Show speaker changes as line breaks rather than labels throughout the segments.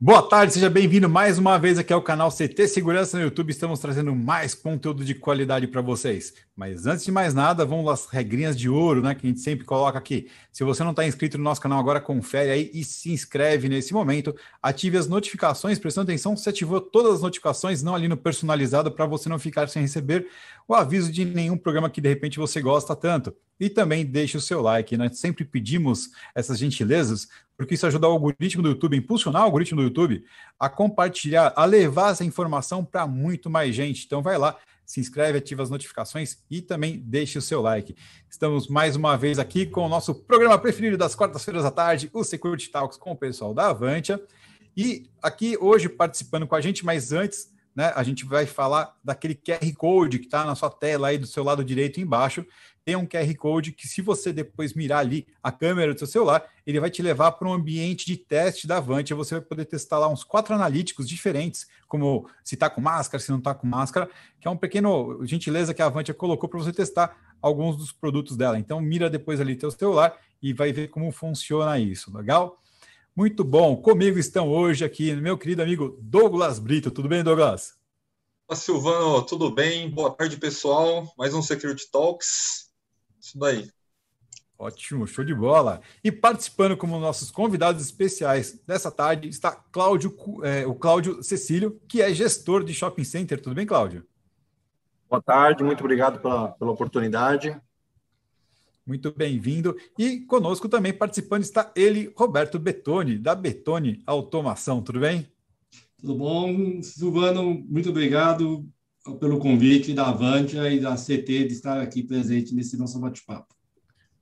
Boa tarde, seja bem-vindo mais uma vez aqui ao canal CT Segurança no YouTube. Estamos trazendo mais conteúdo de qualidade para vocês. Mas antes de mais nada, vamos às regrinhas de ouro, né? Que a gente sempre coloca aqui. Se você não está inscrito no nosso canal agora, confere aí e se inscreve nesse momento. Ative as notificações, prestando atenção se ativou todas as notificações, não ali no personalizado, para você não ficar sem receber o aviso de nenhum programa que de repente você gosta tanto. E também deixe o seu like. Nós né? sempre pedimos essas gentilezas, porque isso ajuda o algoritmo do YouTube, impulsionar o algoritmo do YouTube a compartilhar, a levar essa informação para muito mais gente. Então vai lá, se inscreve, ativa as notificações e também deixe o seu like. Estamos mais uma vez aqui com o nosso programa preferido das quartas-feiras à tarde, o Security Talks com o pessoal da Avantia. E aqui hoje participando com a gente, mas antes né, a gente vai falar daquele QR Code que está na sua tela aí do seu lado direito embaixo. Tem um QR Code que, se você depois mirar ali a câmera do seu celular, ele vai te levar para um ambiente de teste da Avante. Você vai poder testar lá uns quatro analíticos diferentes, como se está com máscara, se não está com máscara, que é um pequeno gentileza que a Avante colocou para você testar alguns dos produtos dela. Então, mira depois ali teu celular e vai ver como funciona isso, legal? Muito bom. Comigo estão hoje aqui meu querido amigo Douglas Brito. Tudo bem, Douglas?
Olá, Silvano. Tudo bem? Boa tarde, pessoal. Mais um Security Talks. Isso daí.
Ótimo, show de bola. E participando como nossos convidados especiais dessa tarde está Cláudio, é, o Cláudio Cecílio, que é gestor de shopping center. Tudo bem, Cláudio?
Boa tarde, muito obrigado pela, pela oportunidade.
Muito bem-vindo. E conosco também participando está ele, Roberto Betoni, da Betoni Automação. Tudo bem?
Tudo bom, Silvano? Muito obrigado pelo convite da Avantia e da CT de estar aqui presente nesse nosso bate-papo.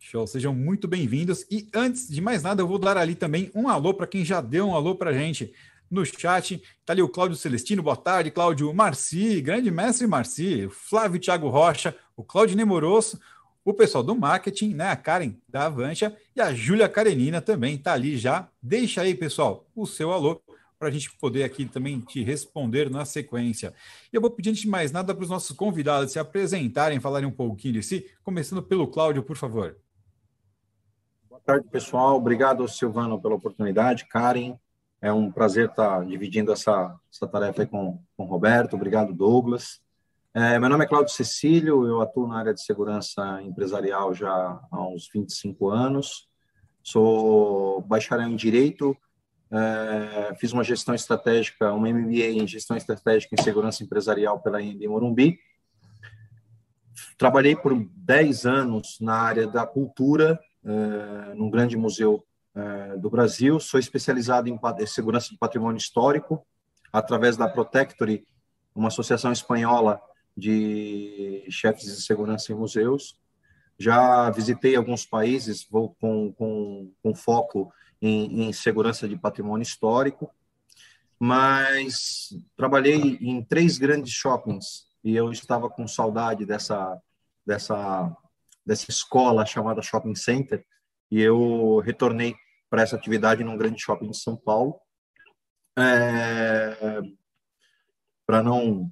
Show, sejam muito bem-vindos. E antes de mais nada, eu vou dar ali também um alô para quem já deu um alô para a gente no chat. Está ali o Cláudio Celestino, boa tarde, Cláudio Marci, grande mestre Marci, Flávio Thiago Rocha, o Cláudio Nemoroso, o pessoal do marketing, né? A Karen da Avancha e a Júlia Karenina também está ali já. Deixa aí, pessoal, o seu alô para a gente poder aqui também te responder na sequência. E eu vou pedir, antes de mais nada, para os nossos convidados se apresentarem, falarem um pouquinho de si, começando pelo Cláudio, por favor.
Boa tarde, pessoal. Obrigado, Silvano, pela oportunidade. Karen, é um prazer estar dividindo essa, essa tarefa com, com o Roberto. Obrigado, Douglas. É, meu nome é Cláudio Cecílio, eu atuo na área de segurança empresarial já há uns 25 anos. Sou bacharel em Direito, é, fiz uma gestão estratégica, uma MBA em gestão estratégica em segurança empresarial pela IND Morumbi. Trabalhei por 10 anos na área da cultura, é, num grande museu é, do Brasil. Sou especializado em segurança de patrimônio histórico, através da Protectory, uma associação espanhola de chefes de segurança em museus. Já visitei alguns países vou com, com, com foco em, em segurança de patrimônio histórico, mas trabalhei em três grandes shoppings e eu estava com saudade dessa dessa dessa escola chamada shopping center e eu retornei para essa atividade num grande shopping de São Paulo é, para não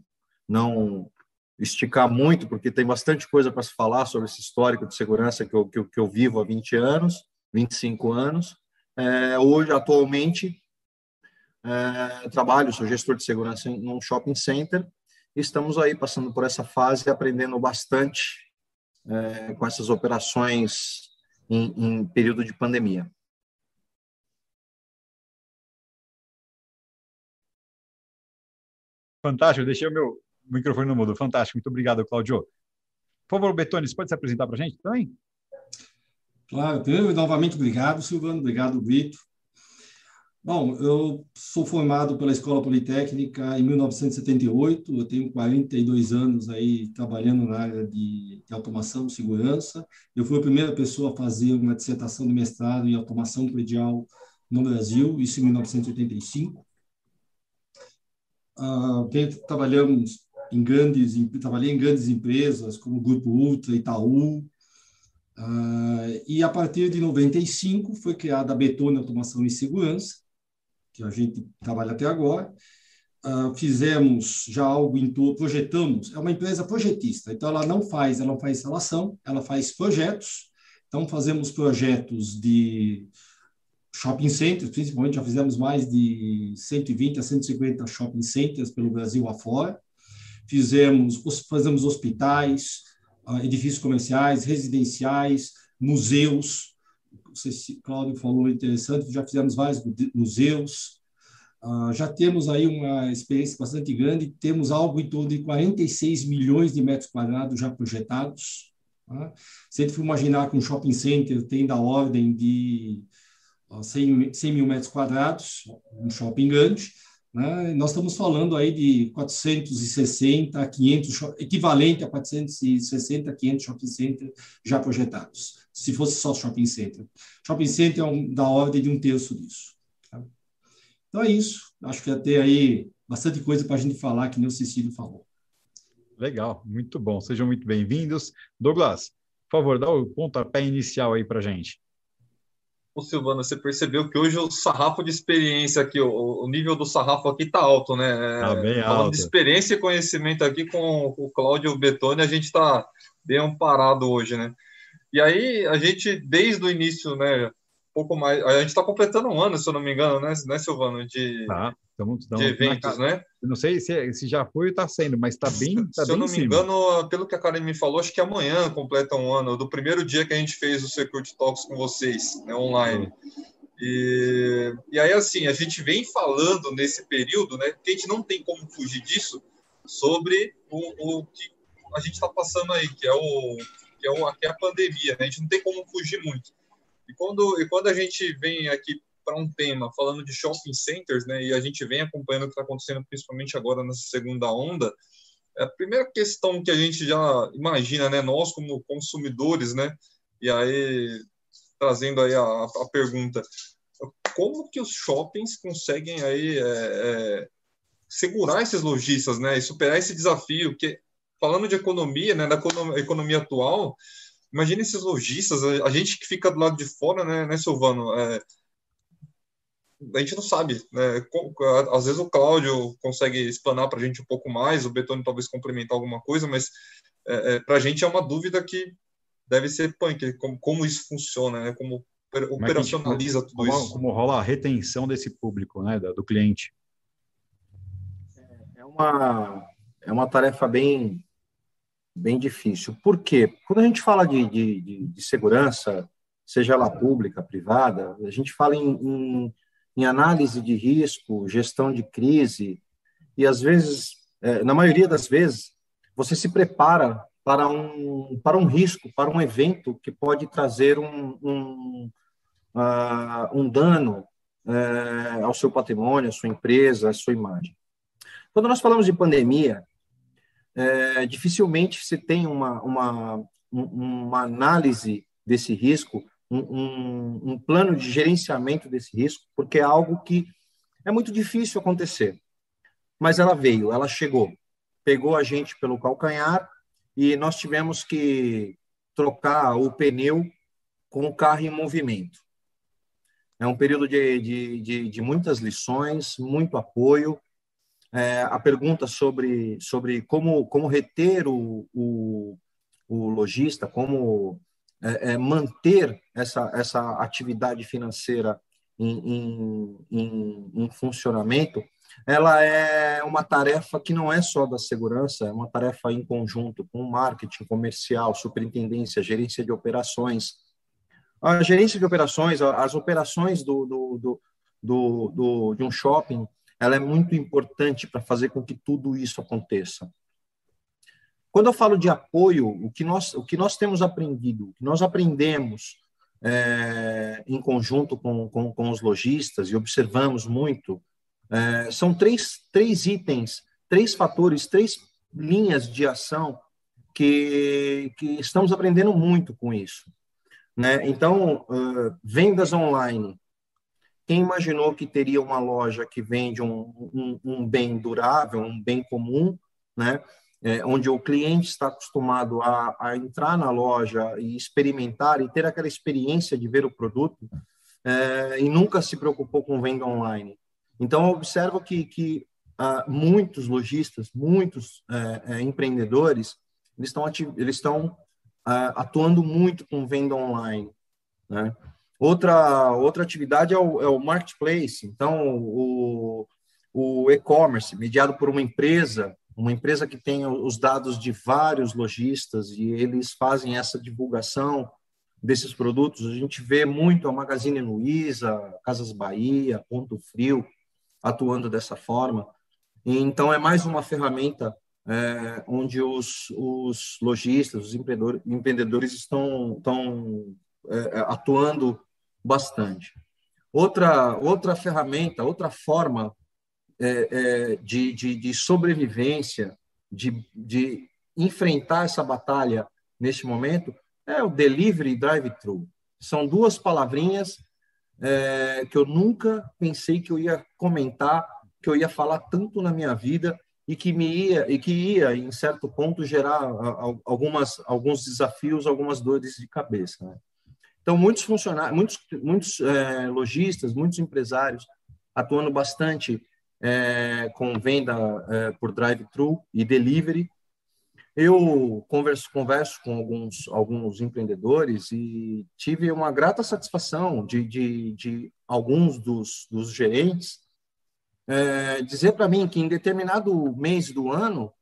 não esticar muito, porque tem bastante coisa para se falar sobre esse histórico de segurança que eu, que que eu vivo há 20 anos, 25 anos. É, hoje, atualmente, é, trabalho, sou gestor de segurança em um shopping center. Estamos aí passando por essa fase, aprendendo bastante é, com essas operações em, em período de pandemia.
Fantástico, deixei o meu, o microfone no mudo. Fantástico. Muito obrigado, Claudio. Por favor, Betoni, você pode se apresentar para a gente também?
Claro, eu, novamente obrigado, Silvano. Obrigado, Brito. Bom, eu sou formado pela Escola Politécnica em 1978. Eu tenho 42 anos aí trabalhando na área de, de automação segurança. Eu fui a primeira pessoa a fazer uma dissertação de mestrado em automação predial no Brasil, isso em 1985. Uh, trabalhamos em grandes, trabalhei em grandes empresas como Grupo Ultra, Itaú, uh, e a partir de 95 foi criada a Betone Automação e Segurança, que a gente trabalha até agora. Uh, fizemos já algo em todo, projetamos, é uma empresa projetista, então ela não faz, ela não faz instalação, ela faz projetos, então fazemos projetos de shopping centers, principalmente, já fizemos mais de 120 a 150 shopping centers pelo Brasil afora. Fizemos, fazemos hospitais, ah, edifícios comerciais, residenciais, museus. O Cláudio falou interessante, já fizemos vários museus. Uh, já temos aí uma experiência bastante grande, temos algo em torno de 46 milhões de metros quadrados já projetados. Tá? Se a gente for imaginar que um shopping center tem da ordem de 100, 100 mil metros quadrados, um shopping grande, né? nós estamos falando aí de 460 a 500, equivalente a 460 a 500 shopping centers já projetados, se fosse só shopping center. Shopping center é um, da ordem de um terço disso. Tá? Então é isso, acho que até aí bastante coisa para a gente falar, que nem o Cecílio falou.
Legal, muito bom. Sejam muito bem-vindos. Douglas, por favor, dá o pontapé inicial aí para gente.
Ô, Silvana, você percebeu que hoje o sarrafo de experiência aqui, o, o nível do sarrafo aqui tá alto, né?
Tá bem
Falando
alto.
de experiência e conhecimento aqui com o Cláudio Betoni, a gente tá bem amparado hoje, né? E aí, a gente, desde o início, né, pouco mais. A gente está completando um ano, se eu não me engano, né, né Silvano? De,
tá,
de eventos, né?
Não sei se, se já foi ou está sendo, mas está bem. Tá
se
bem
eu não me engano, pelo que a Karen me falou, acho que amanhã completa um ano, do primeiro dia que a gente fez o Security Talks com vocês, né, online. E, e aí, assim, a gente vem falando nesse período, né, que a gente não tem como fugir disso, sobre o, o que a gente está passando aí, que é, o, que, é o, que é a pandemia. Né? A gente não tem como fugir muito. E quando, e quando a gente vem aqui para um tema falando de shopping centers, né, e a gente vem acompanhando o que está acontecendo, principalmente agora nessa segunda onda, a primeira questão que a gente já imagina, né, nós como consumidores, né, e aí trazendo aí a, a pergunta, como que os shoppings conseguem aí é, é, segurar esses lojistas, né, e superar esse desafio? Que falando de economia, né, da economia atual, imagine esses lojistas, a gente que fica do lado de fora, né, né Silvano? É, a gente não sabe, né? Às vezes o Cláudio consegue explanar para a gente um pouco mais, o Betoni talvez complementar alguma coisa, mas é, é, para a gente é uma dúvida que deve ser punk, como, como isso funciona, né? Como operacionaliza
como,
tudo
como,
isso.
Como rola a retenção desse público, né, do cliente?
É uma, é uma tarefa bem, bem difícil. Por quê? Quando a gente fala de, de, de, segurança, seja ela pública, privada, a gente fala em, em, em, análise de risco, gestão de crise, e às vezes, é, na maioria das vezes, você se prepara para um, para um risco, para um evento que pode trazer um, um, uh, um dano uh, ao seu patrimônio, à sua empresa, à sua imagem. Quando nós falamos de pandemia, é, dificilmente se tem uma, uma, uma análise desse risco, um, um, um, plano de gerenciamento desse risco, porque é algo que é muito difícil acontecer. Mas ela veio, ela chegou, pegou a gente pelo calcanhar e nós tivemos que trocar o pneu com o carro em movimento. É um período de, de, de, de muitas lições, muito apoio, é, a pergunta sobre, sobre como, como reter o, o, o lojista, como é, é, manter essa, essa atividade financeira em, em, em, em, funcionamento, ela é uma tarefa que não é só da segurança, é uma tarefa em conjunto com marketing comercial, superintendência, gerência de operações. A gerência de operações, as operações do, do, do, do, do de um shopping, ela é muito importante para fazer com que tudo isso aconteça. Quando eu falo de apoio, o que nós, o que nós temos aprendido, o que nós aprendemos é, em conjunto com, com, com, os lojistas e observamos muito, é, são três, três itens, três fatores, três linhas de ação que, que estamos aprendendo muito com isso. Né? Então, uh, vendas online, quem imaginou que teria uma loja que vende um, um, um bem durável, um bem comum, né? É, onde o cliente está acostumado a, a, entrar na loja e experimentar e ter aquela experiência de ver o produto é, e nunca se preocupou com venda online. Então, observo que, que ah, muitos lojistas, muitos é, é empreendedores, eles estão, eles estão ah, atuando muito com venda online. Né? Outra, outra atividade é o, é o marketplace. Então, o, o e-commerce, mediado por uma empresa, uma empresa que tem os dados de vários lojistas e eles fazem essa divulgação desses produtos. A gente vê muito a Magazine Luiza, Casas Bahia, Ponto Frio atuando dessa forma. Então, é mais uma ferramenta é, onde os, os lojistas, os empreendedores, empreendedores estão, estão atuando bastante. Outra, outra ferramenta, outra forma é, é, de, de, de, sobrevivência, de, de enfrentar essa batalha neste momento, é o delivery drive-thru. São duas palavrinhas é, que eu nunca pensei que eu ia comentar, que eu ia falar tanto na minha vida e que me ia e que ia em certo ponto gerar algumas alguns desafios, algumas dores de cabeça. Né? Então muitos funcionários, muitos muitos é, lojistas, muitos empresários atuando bastante é, com venda é, por drive-thru e delivery. Eu converso, converso com alguns, alguns empreendedores e tive uma grata satisfação de, de, de alguns dos, dos gerentes dizer para mim que em determinado mês do ano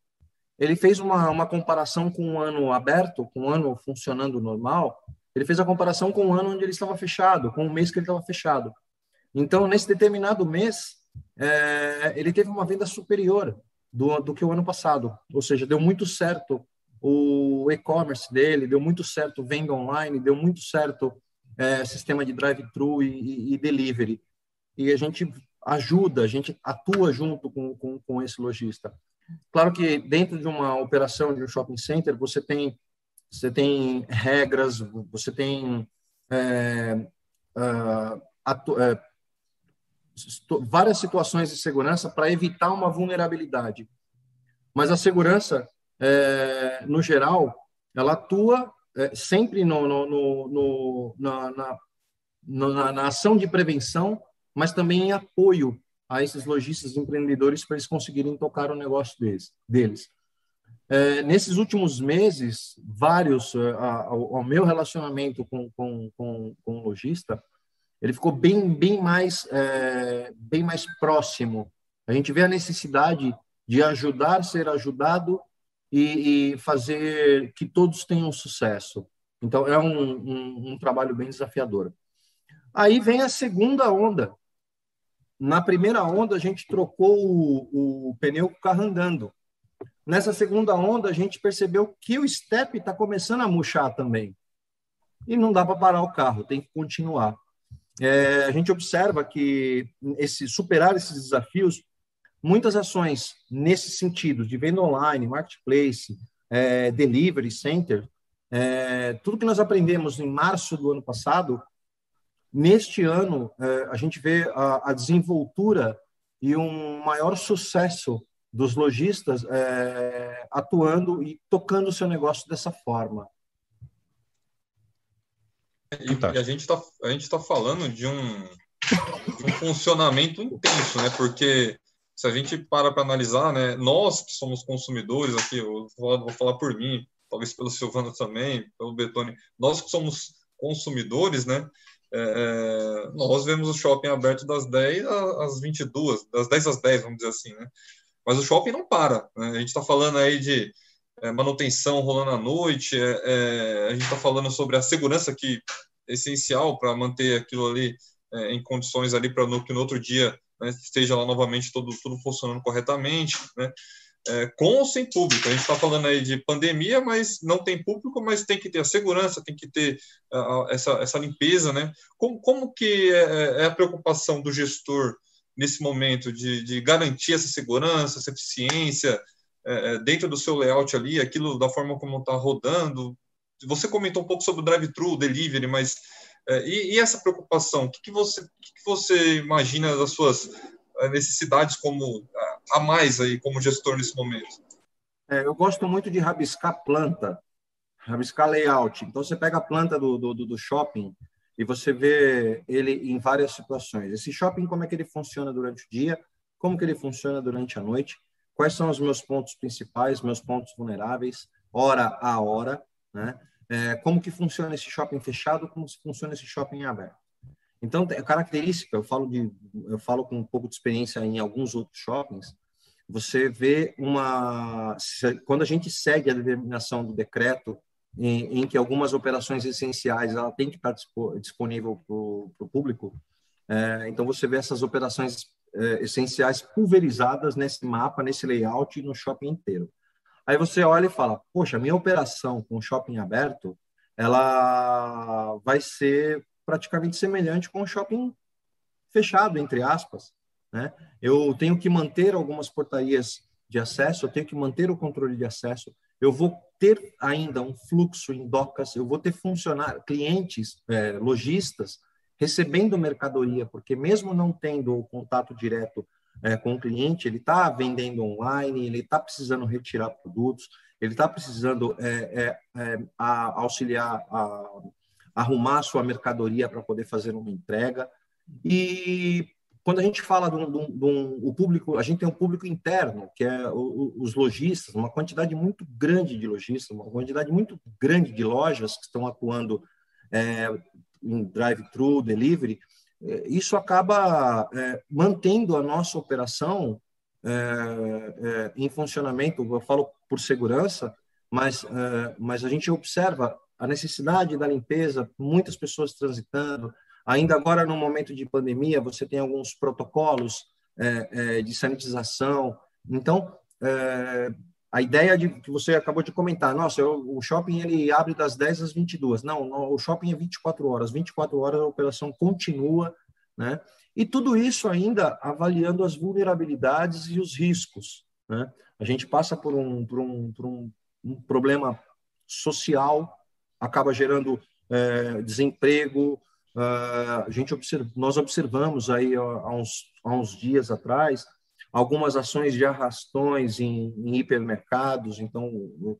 ele fez uma, uma comparação com um ano aberto, com um ano funcionando normal, ele fez a comparação com o ano onde ele estava fechado, com o mês que ele estava fechado. Então, nesse determinado mês, é, ele teve uma venda superior do, do que o ano passado. Ou seja, deu muito certo o e-commerce dele, deu muito certo venda online, deu muito certo é, sistema de drive-thru e, e, e, delivery. E a gente ajuda, a gente atua junto com, com, com esse lojista. Claro que dentro de uma operação de um shopping center, você tem, você tem regras, você tem é, atu, é, várias situações de segurança para evitar uma vulnerabilidade. Mas a segurança, é, no geral, ela atua é, sempre no, no, no, na, na, na, na, ação de prevenção, mas também em apoio a esses lojistas empreendedores para eles conseguirem tocar o negócio deles. deles. É, nesses últimos meses, vários, é, ao, meu relacionamento com, com, com, com o lojista, ele ficou bem, bem, mais, é, bem mais próximo. A gente vê a necessidade de ajudar, ser ajudado e, e fazer que todos tenham sucesso. Então, é um, um, um trabalho bem desafiador. Aí vem a segunda onda. Na primeira onda, a gente trocou o, o pneu com o carro andando. Nessa segunda onda, a gente percebeu que o step está começando a murchar também. E não dá para parar o carro, tem que continuar é, a gente observa que esse superar esses desafios, muitas ações nesse sentido de venda online, marketplace, é, delivery center, é, tudo que nós aprendemos em março do ano passado, neste ano é, a gente vê a, a, desenvoltura e um maior sucesso dos lojistas é, atuando e tocando o seu negócio dessa forma.
E, e a gente está tá falando de um, de um funcionamento intenso, né? Porque se a gente para para analisar, né, nós que somos consumidores aqui, eu vou, vou falar por mim, talvez pelo Silvano também, pelo Betone, nós que somos consumidores, né, é, é nós vemos o shopping aberto das 10 às 22, das 10 às 10, vamos dizer assim, né? Mas o shopping não para, né? A gente está falando aí de é, manutenção rolando à noite, é, é, a gente está falando sobre a segurança que é essencial para manter aquilo ali é, em condições ali para no, que no outro dia né, esteja lá novamente todo, tudo funcionando corretamente, né? É, com ou sem público. A gente está falando aí de pandemia, mas não tem público, mas tem que ter a segurança, tem que ter uh, essa, essa limpeza, né? Como, como que é, é, a preocupação do gestor nesse momento de, de garantir essa segurança, essa eficiência, é, é, dentro do seu layout ali, aquilo da forma como está rodando. Você comentou um pouco sobre o drive-thru, delivery, mas é, e, e, essa preocupação? O que, que, você, que, que você imagina das suas é, necessidades como a mais aí como gestor nesse momento?
É, eu gosto muito de rabiscar planta, rabiscar layout. Então você pega a planta do, do, do shopping e você vê ele em várias situações. Esse shopping como é que ele funciona durante o dia, como que ele funciona durante a noite quais são os meus pontos principais, meus pontos vulneráveis, hora a hora, né? É, como que funciona esse shopping fechado, como funciona esse shopping aberto. Então, a característica, eu falo de, eu falo com um pouco de experiência em alguns outros shoppings. Você vê uma, quando a gente segue a determinação do decreto em, em que algumas operações essenciais ela tem que estar disponível para o público, é, então você vê essas operações é, essenciais pulverizadas nesse mapa, nesse layout e no shopping inteiro. Aí você olha e fala, poxa, minha operação com shopping aberto, ela vai ser praticamente semelhante com o shopping fechado, entre aspas. Né? Eu tenho que manter algumas portarias de acesso, eu tenho que manter o controle de acesso, eu vou ter ainda um fluxo em docas, eu vou ter funcionários, clientes, é, lojistas recebendo mercadoria, porque mesmo não tendo o contato direto é, com o cliente, ele está vendendo online, ele está precisando retirar produtos, ele está precisando é, é, é, a, auxiliar a, arrumar sua mercadoria para poder fazer uma entrega. E quando a gente fala de um, o público, a gente tem um público interno, que é o, os lojistas, uma quantidade muito grande de lojistas, uma quantidade muito grande de lojas que estão atuando é, em drive-thru, delivery, é, isso acaba é, mantendo a nossa operação é, é em funcionamento. Eu falo por segurança, mas, é, mas a gente observa a necessidade da limpeza, muitas pessoas transitando. Ainda agora, no momento de pandemia, você tem alguns protocolos é, de sanitização. Então, a ideia de que você acabou de comentar, nossa, eu, o shopping ele abre das 10 às 22. Não, não, o shopping é 24 horas, 24 horas a operação continua, né? E tudo isso ainda avaliando as vulnerabilidades e os riscos, né? A gente passa por um, por um, por um, um problema social, acaba gerando é, desemprego. Uh, a gente observa, nós observamos aí há uns, há uns dias atrás algumas ações de arrastões em, em hipermercados. Então,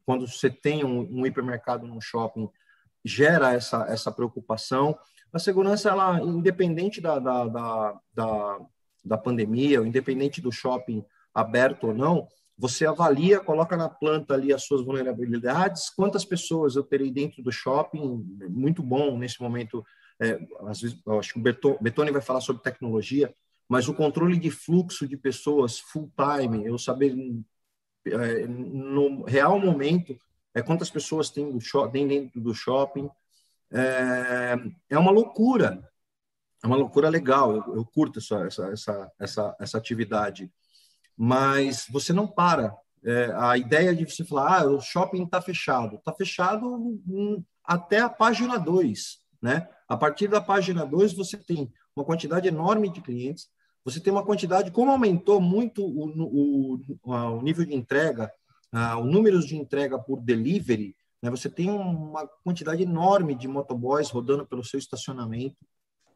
quando você tem um, um, hipermercado num shopping, gera essa, essa preocupação. A segurança, ela, independente da, da, da, da, da pandemia, independente do shopping aberto ou não, você avalia, coloca na planta ali as suas vulnerabilidades, quantas pessoas eu terei dentro do shopping, muito bom nesse momento, é, às vezes, acho que o Betone vai falar sobre tecnologia, mas o controle de fluxo de pessoas full time, eu saber é, no real momento é quantas pessoas tem, shopping, dentro do shopping, é, é uma loucura, é uma loucura legal, eu, eu curto essa, essa, essa, essa, atividade, mas você não para. É, a ideia de você falar, ah, o shopping está fechado, está fechado até a página 2, né? A partir da página 2, você tem uma quantidade enorme de clientes, você tem uma quantidade, como aumentou muito o, o, o nível de entrega, o número de entrega por delivery, né, você tem uma quantidade enorme de motoboys rodando pelo seu estacionamento.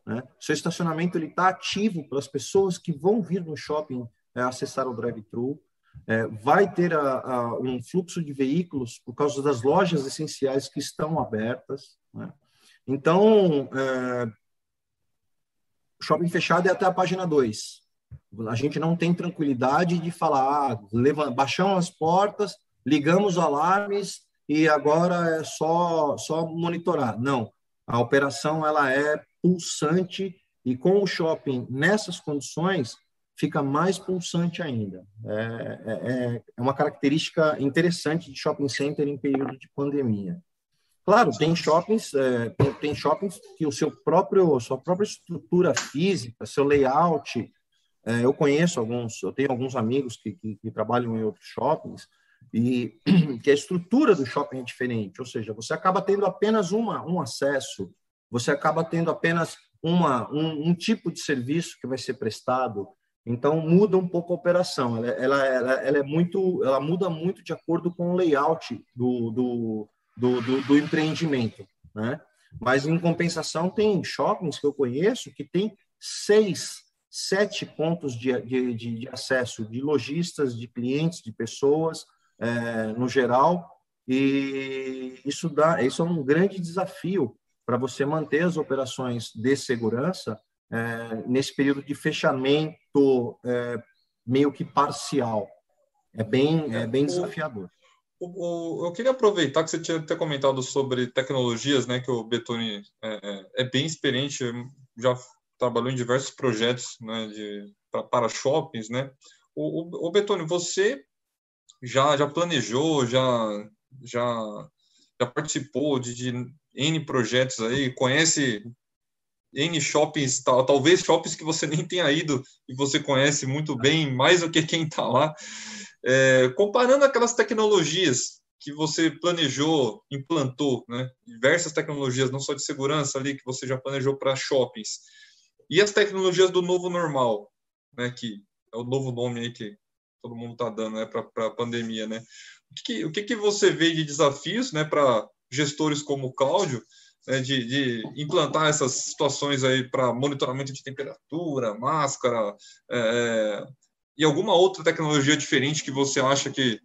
Né? Seu estacionamento está ativo para as pessoas que vão vir no shopping é, acessar o drive-thru. É, vai ter a, a, um fluxo de veículos por causa das lojas essenciais que estão abertas. Né? Então, é, shopping fechado é até a página 2. A gente não tem tranquilidade de falar, ah, baixamos as portas, ligamos os alarmes e agora é só, só monitorar. Não, a operação ela é pulsante e com o shopping nessas condições fica mais pulsante ainda. É, é, é uma característica interessante de shopping center em período de pandemia. Claro, tem shoppings, é, tem, tem, shoppings que o seu próprio, sua própria estrutura física, seu layout, é, eu conheço alguns, eu tenho alguns amigos que, que, que, trabalham em outros shoppings e que a estrutura do shopping é diferente, ou seja, você acaba tendo apenas uma, um acesso, você acaba tendo apenas uma, um, um tipo de serviço que vai ser prestado, então muda um pouco a operação. Ela, ela, ela, ela, é muito, ela muda muito de acordo com o layout do, do, do, do, do empreendimento, né? Mas, em compensação, tem shoppings que eu conheço que tem seis, sete pontos de, de, de acesso de lojistas, de clientes, de pessoas, é, no geral, e isso, dá, isso é um grande desafio para você manter as operações de segurança é, nesse período de fechamento é, meio que parcial. É bem, é bem desafiador.
O, o, eu queria aproveitar que você tinha até comentado sobre tecnologias, né, que o Betoni é, é, é bem experiente, já trabalhou em diversos projetos né, de, pra, para shoppings, né? O, o, o Betônio, você já, já planejou, já, já, já participou de, de N projetos aí, conhece N shoppings, talvez shoppings que você nem tenha ido e você conhece muito bem, mais do que quem está lá. É, comparando aquelas tecnologias que você planejou, implantou, né? diversas tecnologias, não só de segurança ali, que você já planejou para shoppings, e as tecnologias do novo normal, né? que é o novo nome aí que todo mundo está dando né? para a pandemia. Né? O, que, o que, que você vê de desafios né? para gestores como o Cláudio, né, de, de, implantar essas situações aí para monitoramento de temperatura, máscara, é, é, e alguma outra tecnologia diferente que você acha que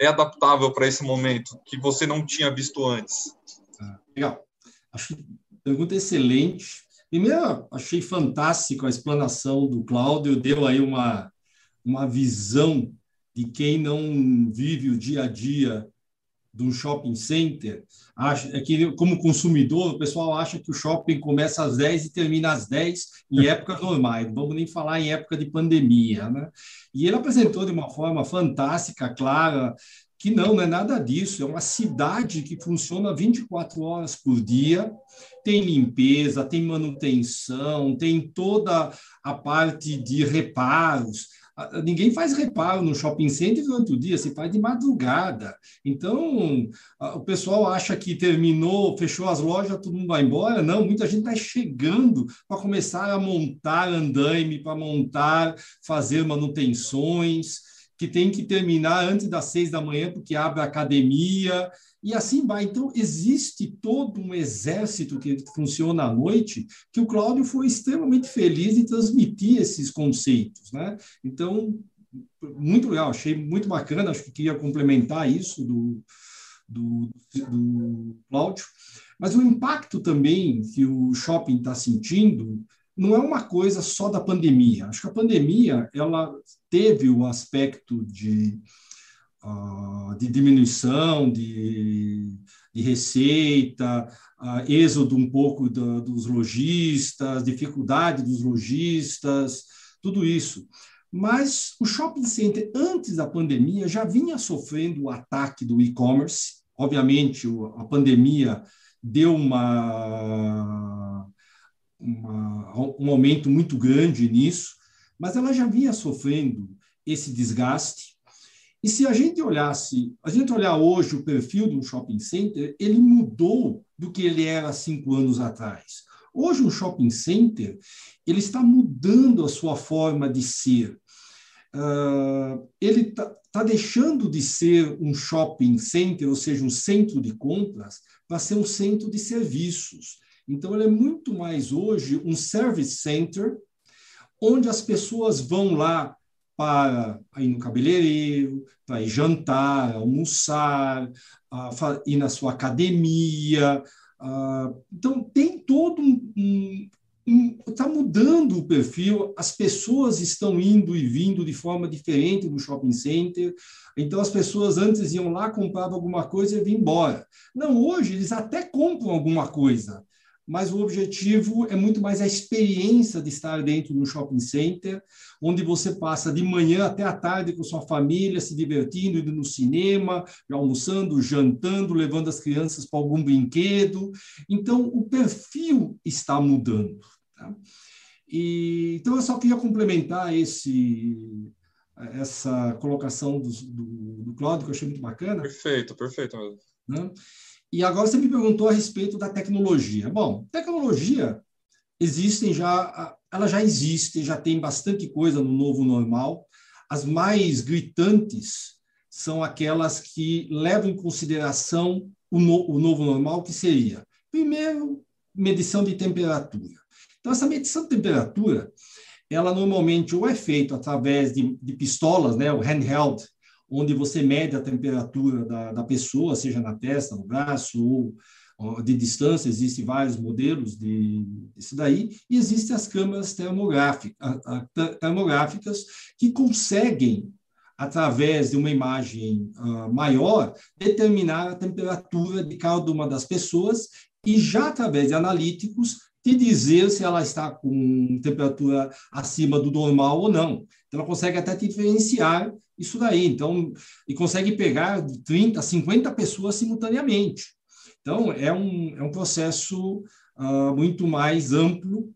é adaptável para esse momento, que você não tinha visto antes?
Ah, legal. Acho pergunta excelente. Primeiro, achei fantástico a explanação do Cláudio, deu aí uma, uma visão de quem não vive o dia a dia um shopping center, acha, é que como consumidor, o pessoal acha que o shopping começa às 10 e termina às 10 em épocas normais, não vamos nem falar em época de pandemia. Né? E ele apresentou de uma forma fantástica, clara, que não, não é nada disso, é uma cidade que funciona 24 horas por dia, tem limpeza, tem manutenção, tem toda a parte de reparos, ninguém faz reparo no shopping center durante o dia, se faz de madrugada. Então, o pessoal acha que terminou, fechou as lojas, todo mundo vai embora. Não, muita gente está chegando para começar a montar andaime, para montar, fazer manutenções, que tem que terminar antes das seis da manhã, porque abre a academia e assim vai. Então, existe todo um exército que funciona à noite, que o Cláudio foi extremamente feliz em transmitir esses conceitos. Né? Então, muito legal, achei muito bacana, acho que queria complementar isso do, do, do Cláudio. Mas o impacto também que o shopping está sentindo não é uma coisa só da pandemia. Acho que a pandemia ela teve o aspecto de uh, de diminuição de, de receita, uh, êxodo um pouco do, dos lojistas, dificuldade dos lojistas, tudo isso. Mas o shopping center, antes da pandemia, já vinha sofrendo o ataque do e-commerce. Obviamente, a pandemia deu uma, uma, um aumento muito grande nisso, mas ela já vinha sofrendo esse desgaste. E se a gente olhasse, a gente olhar hoje o perfil de um shopping center, ele mudou do que ele era cinco anos atrás. Hoje, um shopping center ele está mudando a sua forma de ser. Uh, ele está tá deixando de ser um shopping center, ou seja, um centro de compras, para ser um centro de serviços. Então, ele é muito mais hoje um service center, onde as pessoas vão lá para ir no cabeleireiro, para ir jantar, almoçar, ir na sua academia. Então, tem todo um. Está mudando o perfil, as pessoas estão indo e vindo de forma diferente no shopping center. Então, as pessoas antes iam lá, compravam alguma coisa e vinham embora. Não, hoje eles até compram alguma coisa, mas o objetivo é muito mais a experiência de estar dentro de um shopping center, onde você passa de manhã até a tarde com sua família, se divertindo, indo no cinema, almoçando, jantando, levando as crianças para algum brinquedo. Então, o perfil está mudando. Tá? E, então, eu só queria complementar esse, essa colocação do, do, do Cláudio, que eu achei muito bacana.
Perfeito, perfeito.
Né? E agora você me perguntou a respeito da tecnologia. Bom, tecnologia existem já, ela já existe, já tem bastante coisa no novo normal. As mais gritantes são aquelas que levam em consideração o, no, o novo normal, que seria, primeiro, medição de temperatura. Então, essa medição de temperatura, ela normalmente ou é feita através de, de pistolas, né, o handheld, onde você mede a temperatura da, da pessoa, seja na testa, no braço ou, ou de distância, existem vários modelos de, desse daí, e existem as câmeras termográficas, que conseguem, através de uma imagem uh, maior, determinar a temperatura de cada uma das pessoas e já através de analíticos te dizer se ela está com temperatura acima do normal ou não. Então, ela consegue até diferenciar isso daí. Então, e consegue pegar 30, 50 pessoas simultaneamente. Então, é um, é um processo uh, muito mais amplo.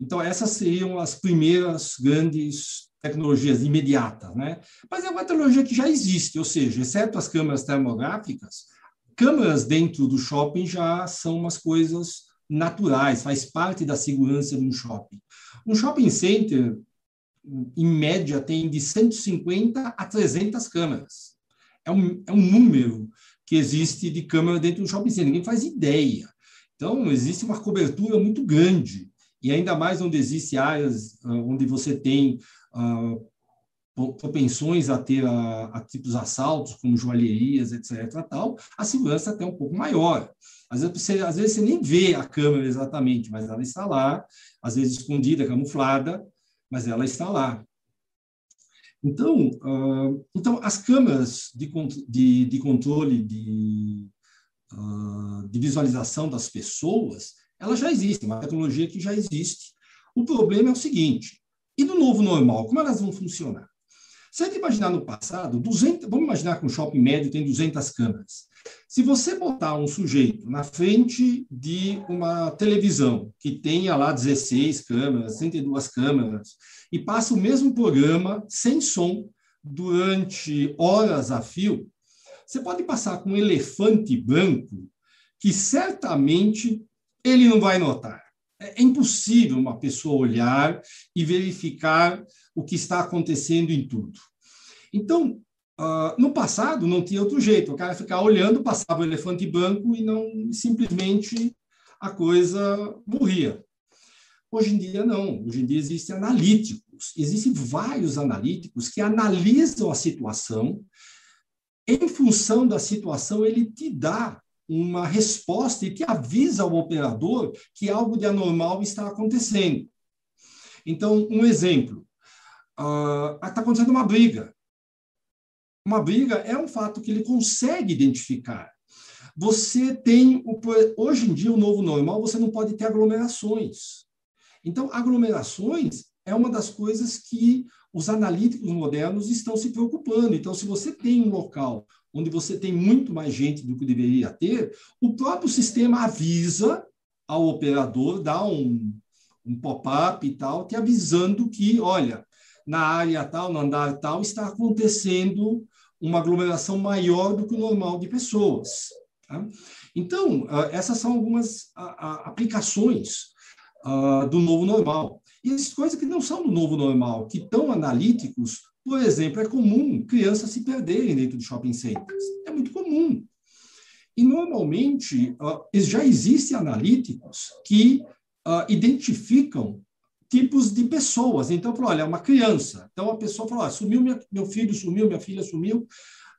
Então, essas seriam as primeiras grandes tecnologias imediatas, né? Mas é uma tecnologia que já existe, ou seja, exceto as câmeras termográficas, câmeras dentro do shopping já são umas coisas naturais, faz parte da segurança de um shopping. Um shopping center, em média, tem de 150 a 300 câmeras. É um, é um número que existe de câmera dentro do shopping center, ninguém faz ideia. Então, existe uma cobertura muito grande, e ainda mais onde existem áreas ah, onde você tem uh, propensões a ter a, a tipos assaltos, como joalherias, etc. Tal, a segurança é até um pouco maior. Às vezes, você, às vezes você nem vê a câmera exatamente, mas ela está lá, às vezes escondida, camuflada, mas ela está lá. Então, uh, então as câmeras de, de, de controle de, uh, de visualização das pessoas, elas já existem, uma tecnologia que já existe. O problema é o seguinte: e no novo normal, como elas vão funcionar? Se a gente imaginar no passado, 200, vamos imaginar que um shopping médio tem 200 câmeras. Se você botar um sujeito na frente de uma televisão que tenha lá 16 câmeras, 32 câmeras, e passa o mesmo programa sem som durante horas a fio, você pode passar com um elefante branco que certamente ele não vai notar. É impossível uma pessoa olhar e verificar o que está acontecendo em tudo. Então, uh, no passado, não tinha outro jeito. O cara ficava olhando, passava o elefante branco e não simplesmente a coisa morria. Hoje em dia, não. Hoje em dia existem analíticos. Existem vários analíticos que analisam a situação. Em função da situação, ele te dá uma resposta e te avisa ao operador que algo de anormal está acontecendo. Então, um exemplo: está uh, acontecendo uma briga. Uma briga é um fato que ele consegue identificar. Você tem, o, hoje em dia, o novo normal, você não pode ter aglomerações. Então, aglomerações é uma das coisas que os analíticos modernos estão se preocupando. Então, se você tem um local onde você tem muito mais gente do que deveria ter, o próprio sistema avisa ao operador, dá um, um pop-up e tal, te avisando que, olha, na área tal, no andar tal, está acontecendo uma aglomeração maior do que o normal de pessoas. Tá? Então, ah, essas são algumas aplicações ah, do novo normal. E existem coisas que não são do novo normal, que estão analíticos por exemplo, é comum crianças se perderem dentro de shopping centers. É muito comum. E, normalmente, já existem analíticos que identificam tipos de pessoas. Então, falou, olha, uma criança. Então, a pessoa falou, sumiu minha, meu filho, sumiu, minha filha sumiu.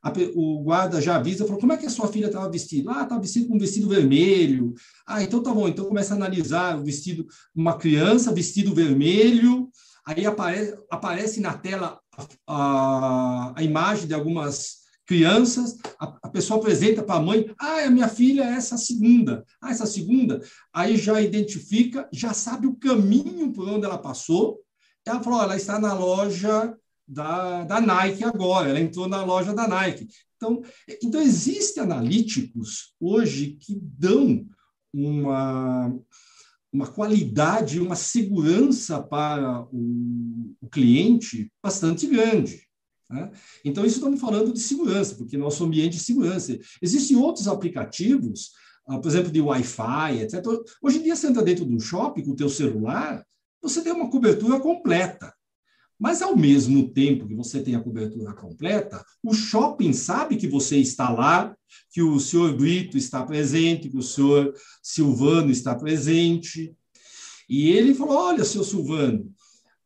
A, o guarda já avisa, falou, como é que a sua filha estava vestida? Ah, estava vestida com um vestido vermelho. Ah, então tá bom. Então, começa a analisar o vestido, uma criança, vestido vermelho, aí aparece, aparece na tela a, a imagem de algumas crianças, a, a pessoa apresenta para a mãe, ah, a minha filha é essa segunda, ah, essa segunda, aí já identifica, já sabe o caminho por onde ela passou, ela falou, ela está na loja da, da Nike agora, ela entrou na loja da Nike. Então, então existem analíticos hoje que dão uma, uma qualidade, uma segurança para o, o cliente bastante grande. Né? Então, isso estamos falando de segurança, porque nosso ambiente é segurança. Existem outros aplicativos, uh, por exemplo, de Wi-Fi, etc. Hoje em dia, você entra dentro de um shopping com o teu celular, você tem uma cobertura completa. Mas, ao mesmo tempo que você tem a cobertura completa, o shopping sabe que você está lá, que o senhor Brito está presente, que o senhor Silvano está presente. E ele falou: Olha, senhor Silvano,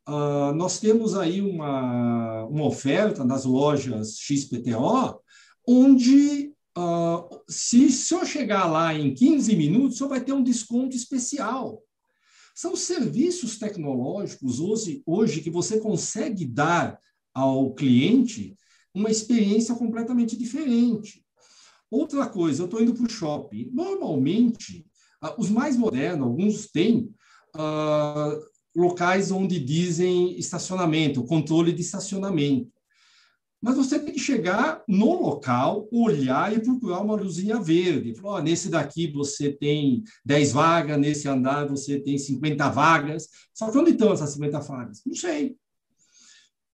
uh, nós temos aí uma, uma oferta nas lojas XPTO, onde uh, se o senhor chegar lá em 15 minutos, o senhor vai ter um desconto especial. São serviços tecnológicos hoje, hoje que você consegue dar ao cliente uma experiência completamente diferente. Outra coisa, eu estou indo para o shopping. Normalmente, Uh, os mais modernos, alguns têm uh, locais onde dizem estacionamento, controle de estacionamento. Mas você tem que chegar no local, olhar e procurar uma luzinha verde. Falar, oh, nesse daqui você tem 10 vagas, nesse andar você tem 50 vagas. Só que onde estão essas 50 vagas? Não sei.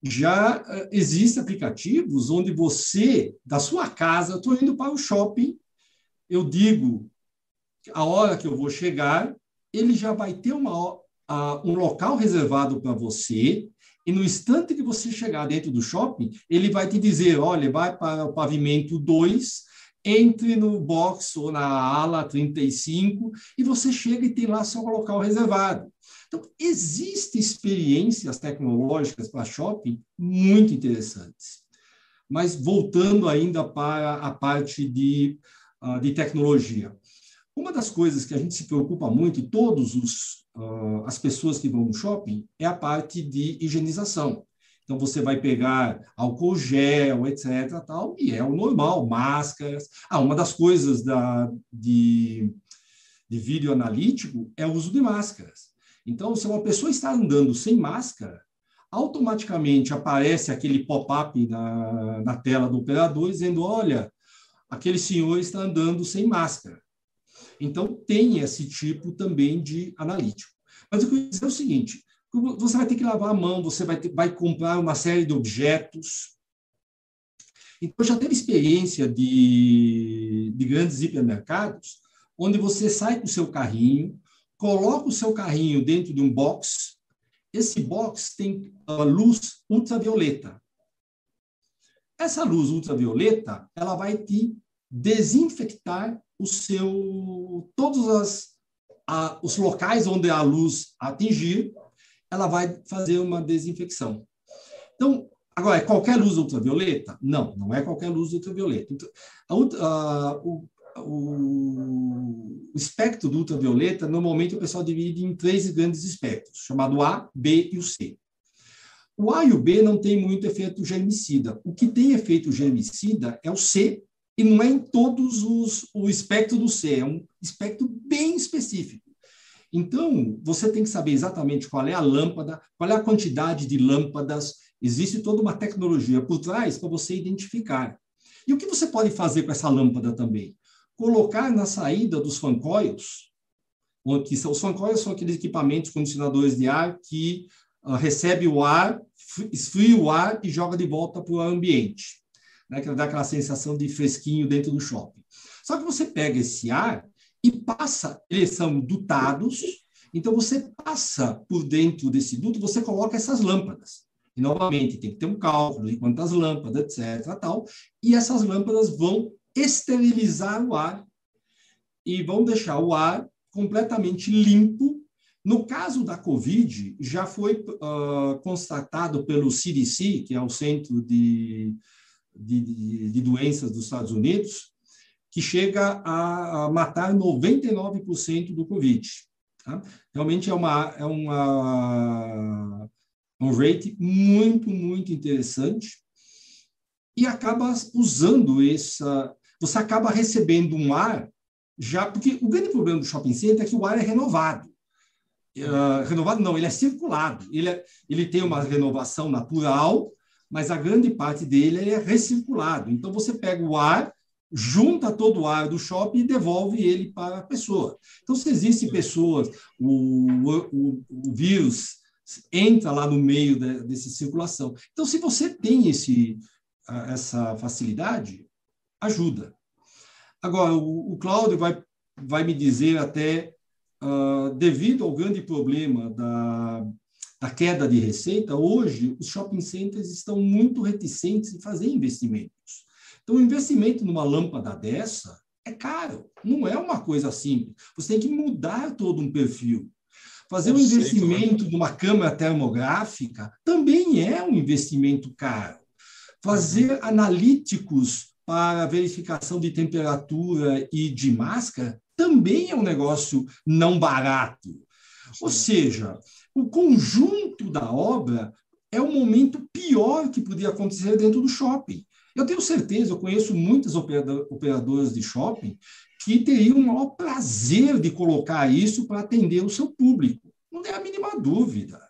Já uh, existem aplicativos onde você, da sua casa, estou indo para o shopping, eu digo a hora que eu vou chegar, ele já vai ter uma, uh, um local reservado para você, e no instante que você chegar dentro do shopping, ele vai te dizer: olha, vai para o pavimento 2, entre no box ou na ala 35, e você chega e tem lá seu local reservado. Então, existem experiências tecnológicas para shopping muito interessantes. Mas voltando ainda para a parte de, uh, de tecnologia. Uma das coisas que a gente se preocupa muito, e todos os uh, as pessoas que vão no shopping é a parte de higienização. Então, você vai pegar álcool gel, etc., tal, e é o normal, máscaras. Ah, uma das coisas da, de, de vídeo analítico é o uso de máscaras. Então, se uma pessoa está andando sem máscara, automaticamente aparece aquele pop-up na, na tela do operador dizendo: olha, aquele senhor está andando sem máscara. Então, tem esse tipo também de analítico. Mas o que eu dizer é o seguinte: você vai ter que lavar a mão, você vai, ter, vai comprar uma série de objetos. Então, já teve experiência de, de grandes hipermercados, onde você sai com o seu carrinho, coloca o seu carrinho dentro de um box, esse box tem a luz ultravioleta. Essa luz ultravioleta, ela vai te desinfectar o seu todos as, a, os locais onde a luz atingir, ela vai fazer uma desinfecção. Então, agora, é qualquer luz ultravioleta? Não, não é qualquer luz ultravioleta. Então, a, a, o, o, espectro do ultravioleta, normalmente o pessoal divide em três grandes espectros, chamado A, B e o C. O A e o B não tem muito efeito germicida. O que tem efeito germicida é o C e não é em todos os o espectro do C, é um espectro bem específico. Então, você tem que saber exatamente qual é a lâmpada, qual é a quantidade de lâmpadas, existe toda uma tecnologia por trás para você identificar. E o que você pode fazer com essa lâmpada também? Colocar na saída dos fan coils, que são, os fan coils são aqueles equipamentos condicionadores de ar que uh, recebe o ar, esfria o ar e joga de volta para o ambiente né, que dá aquela sensação de fresquinho dentro do shopping. Só que você pega esse ar e passa, eles são dutados, então você passa por dentro desse duto, você coloca essas lâmpadas. E, novamente, tem que ter um cálculo de quantas lâmpadas, etc. Tal, e essas lâmpadas vão esterilizar o ar e vão deixar o ar completamente limpo. No caso da Covid, já foi uh, constatado pelo CDC, que é o Centro de de, de, de doenças dos Estados Unidos, que chega a, matar 99% do Covid. Tá? Realmente é, uma, é uma, um rate muito, muito interessante e acaba usando essa. Você acaba recebendo um ar já. Porque o grande problema do shopping center é que o ar é renovado. Uh, renovado não, ele é circulado. Ele, é, ele tem uma renovação natural, mas a grande parte dele é recirculado. Então, você pega o ar, junta todo o ar do shopping e devolve ele para a pessoa. Então, se existem pessoas, o, o, o vírus entra lá no meio de, dessa circulação. Então, se você tem esse, essa facilidade, ajuda. Agora, o, o Cláudio vai, vai me dizer até, uh, devido ao grande problema da da queda de receita, hoje os shopping centers estão muito reticentes em fazer investimentos. Então, o investimento numa lâmpada dessa é caro, não é uma coisa simples. Você tem que mudar todo um perfil. Fazer um investimento numa câmera termográfica também é um investimento caro. Fazer analíticos para verificação de temperatura e de máscara também é um negócio não barato. Ou seja, o conjunto da obra é o momento pior que podia acontecer dentro do shopping. Eu tenho certeza, eu conheço muitas operadoras de shopping que teriam o maior prazer de colocar isso para atender o seu público. Não tem a mínima dúvida.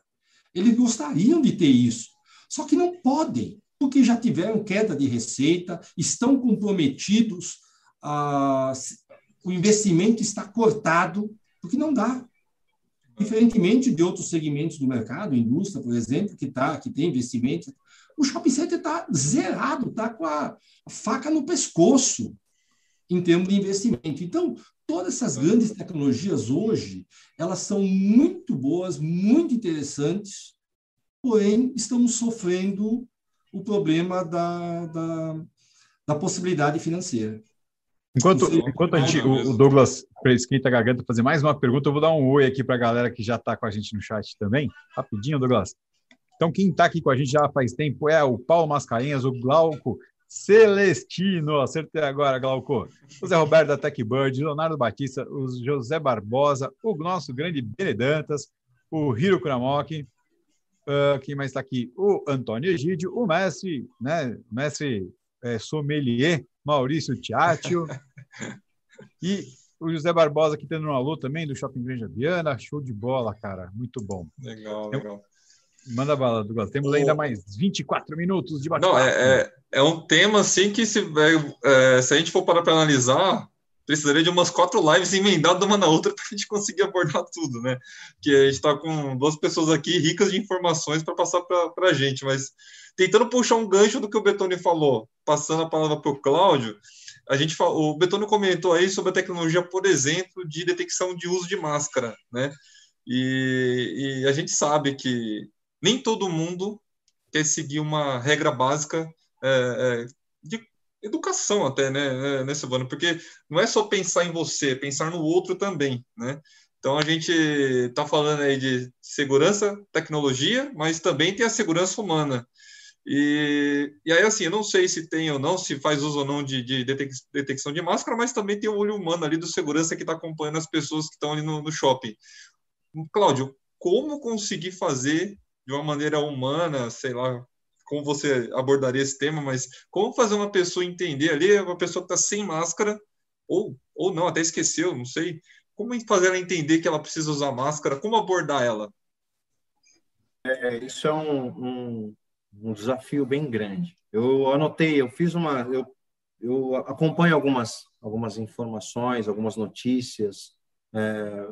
Eles gostariam de ter isso, só que não podem, porque já tiveram queda de receita, estão comprometidos, ah, o investimento está cortado, porque não dá. Diferentemente de outros segmentos do mercado, indústria, por exemplo, que, tá, que tem investimento, o shopping center está zerado, está com a faca no pescoço em termos de investimento. Então, todas essas grandes tecnologias hoje, elas são muito boas, muito interessantes, porém estamos sofrendo o problema da, da, da possibilidade financeira.
Enquanto, enquanto a gente, o, Douglas esquenta a garganta fazer mais uma pergunta, eu vou dar um oi aqui para a galera que já está com a gente no chat também. Rapidinho, Douglas. Então, quem está aqui com a gente já faz tempo é o Paulo Mascarenhas, o Glauco Celestino, acertei agora, Glauco. O Zé Roberto da TechBird, Leonardo Batista, o José Barbosa, o nosso grande Benedantas, o Hiro Kuramoki, uh, quem mais está aqui? O Antônio Egídio, o mestre, né? Mestre é, sommelier, Maurício Tiátio, e o José Barbosa aqui tendo uma luta também do Shopping Granja Viana. Show de bola, cara. Muito bom.
Legal, legal.
Manda bala, Douglas. Temos ainda mais 24 minutos de bate-papo.
Não, é, é, é, um tema assim que se, é, é se a gente for parar para analisar, precisaria de umas quatro lives emendadas uma na outra para a gente conseguir abordar tudo, né? Que a gente está com duas pessoas aqui ricas de informações para passar para a gente, mas tentando puxar um gancho do que o Betoni falou, passando a palavra para o Cláudio, a gente o Betoni comentou aí sobre a tecnologia, por exemplo, de detecção de uso de máscara, né? E, e a gente sabe que nem todo mundo quer seguir uma regra básica é, é, de educação até, né, né, Silvano? Porque não é só pensar em você, é pensar no outro também, né? Então a gente está falando aí de segurança, tecnologia, mas também tem a segurança humana. E, e aí, assim, eu não sei se tem ou não, se faz uso ou não de, de detecção de máscara, mas também tem o olho humano ali do segurança que está acompanhando as pessoas que estão ali no, no shopping. Cláudio, como conseguir fazer de uma maneira humana, sei lá como você abordaria esse tema, mas como fazer uma pessoa entender ali, uma pessoa que está sem máscara, ou, ou não, até esqueceu, não sei, como fazer ela entender que ela precisa usar máscara, como abordar ela?
É, isso é um, um, um, desafio bem grande. Eu anotei, eu fiz uma, eu, eu acompanho algumas, algumas informações, algumas notícias é,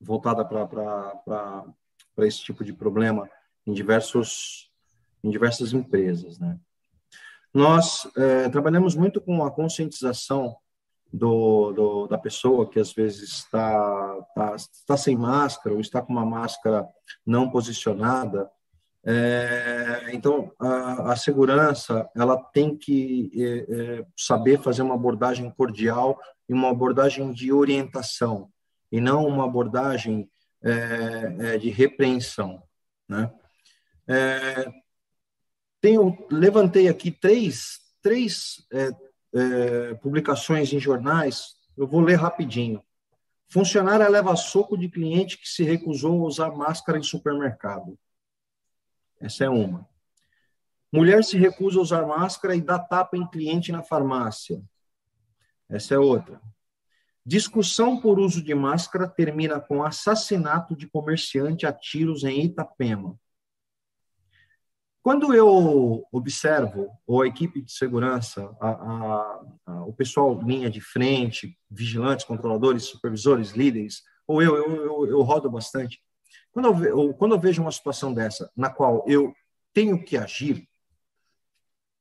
voltada para esse tipo de problema em diversos em diversas empresas, né? Nós é, trabalhamos muito com a conscientização do, do, da pessoa que às vezes está, está, está sem máscara ou está com uma máscara não posicionada. É, então, a, a, segurança ela tem que é, é saber fazer uma abordagem cordial e uma abordagem de orientação e não uma abordagem é, é, de repreensão. Né? Tenho, levantei aqui três, três é, é, publicações em jornais, eu vou ler rapidinho. Funcionária leva soco de cliente que se recusou a usar máscara em supermercado. Essa é uma. Mulher se recusa a usar máscara e dá tapa em cliente na farmácia. Essa é outra. Discussão por uso de máscara termina com assassinato de comerciante a tiros em Itapema. Quando eu observo, ou a equipe de segurança, a, a, a, o pessoal linha de frente, vigilantes, controladores, supervisores, líderes, ou eu, eu, eu, eu rodo bastante. Quando eu, quando eu vejo uma situação dessa, na qual eu tenho que agir,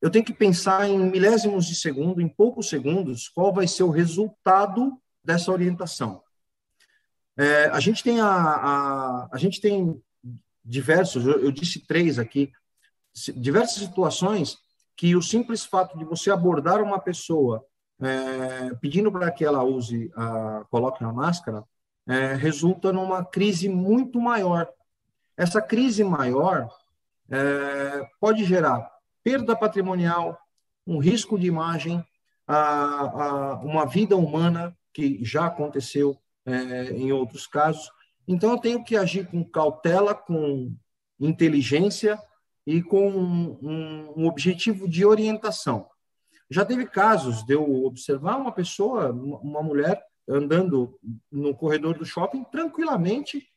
eu tenho que pensar em milésimos de segundo, em poucos segundos, qual vai ser o resultado dessa orientação. É, a gente tem a, a, a gente tem diversos, eu, eu, disse três aqui, diversas situações que o simples fato de você abordar uma pessoa é, pedindo para que ela use, a, coloque a máscara, é, resulta numa crise muito maior. Essa crise maior é, pode gerar perda patrimonial, um risco de imagem, a, a, uma vida humana que já aconteceu é, em outros casos. Então, eu tenho que agir com cautela, com inteligência e com um, um objetivo de orientação. Já teve casos de eu observar uma pessoa, uma mulher, andando no corredor do shopping tranquilamente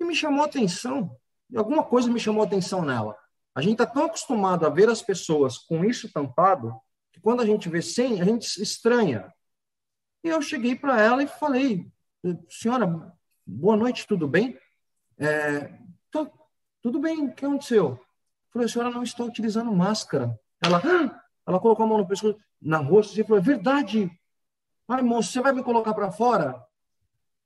e me chamou a atenção. Alguma coisa me chamou a atenção nela. A gente está tão acostumado a ver as pessoas com isso tampado que quando a gente vê sem, a gente estranha. E eu cheguei para ela e falei: Senhora, boa noite, tudo bem? É, tô, tudo bem, o que aconteceu? Falei: A senhora não está utilizando máscara. Ela, ah! ela colocou a mão no pescoço, na rosto e falou: É verdade. Ai, moço, você vai me colocar para fora?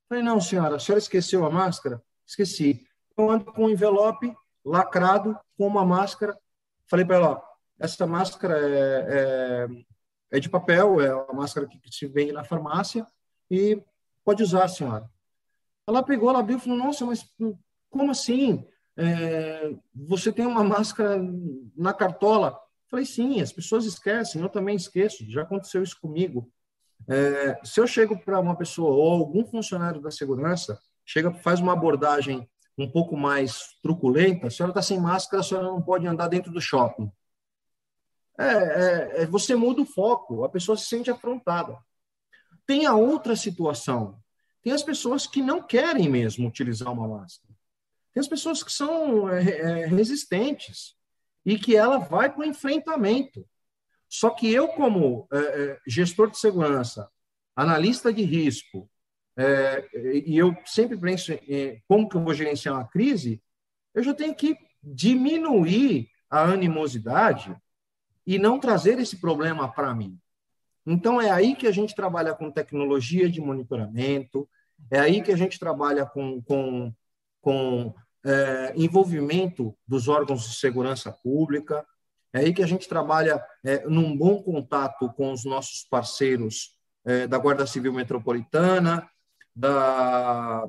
falei: Não, senhora, a senhora esqueceu a máscara? Esqueci. Eu ando com um envelope lacrado com uma máscara. Falei para ela, ó, essa máscara é, é, é, de papel, é uma máscara que, se vende na farmácia e pode usar, senhora. Ela pegou, ela abriu e falou, nossa, mas como assim? É, você tem uma máscara na cartola? Falei, sim, as pessoas esquecem, eu também esqueço, já aconteceu isso comigo. É, se eu chego para uma pessoa ou algum funcionário da segurança, chega, faz uma abordagem um pouco mais truculenta, a senhora está sem máscara, a senhora não pode andar dentro do shopping. É, é, é, você muda o foco, a pessoa se sente afrontada. Tem a outra situação. Tem as pessoas que não querem mesmo utilizar uma máscara. Tem as pessoas que são é, é resistentes e que ela vai para o enfrentamento. Só que eu, como é, gestor de segurança, analista de risco, é, e eu sempre penso em como que eu vou gerenciar uma crise, eu já tenho que diminuir a animosidade e não trazer esse problema para mim. Então, é aí que a gente trabalha com tecnologia de monitoramento, é aí que a gente trabalha com, com, com é, envolvimento dos órgãos de segurança pública, é aí que a gente trabalha é, num bom contato com os nossos parceiros é, da Guarda Civil Metropolitana, da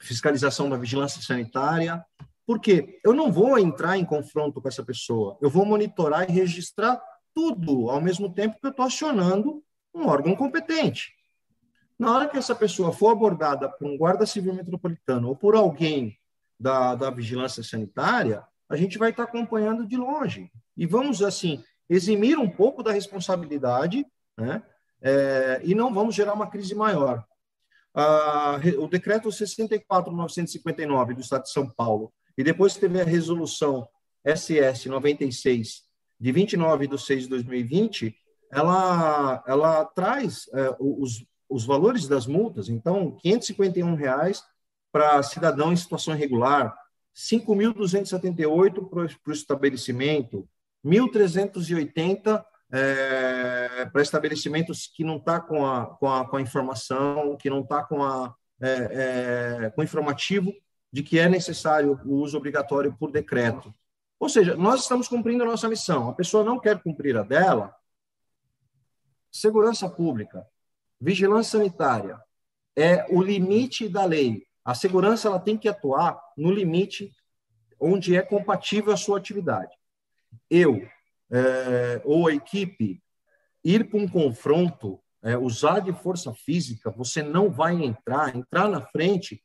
fiscalização da vigilância sanitária, porque eu não vou entrar em confronto com essa pessoa, eu vou monitorar e registrar tudo ao mesmo tempo que eu estou acionando um órgão competente. Na hora que essa pessoa for abordada por um guarda civil metropolitano ou por alguém da, da vigilância sanitária, a gente vai estar acompanhando de longe. E vamos, assim, eximir um pouco da responsabilidade, né? É, e não vamos gerar uma crise maior o decreto 64.959 do Estado de São Paulo, e depois teve a resolução SS 96, de 29 de 6 de 2020, ela, ela traz é, os, os valores das multas. Então, 551 reais para cidadão em situação irregular, 5.278 para o estabelecimento, 1.380 é, para estabelecimentos que não está com a, com, a, com a informação, que não está com, a, é, é, com o informativo de que é necessário o uso obrigatório por decreto. Ou seja, nós estamos cumprindo a nossa missão. A pessoa não quer cumprir a dela. Segurança pública, vigilância sanitária é o limite da lei. A segurança ela tem que atuar no limite onde é compatível a sua atividade. Eu, é, ou a equipe ir para um confronto, é, usar de força física, você não vai entrar, entrar na frente.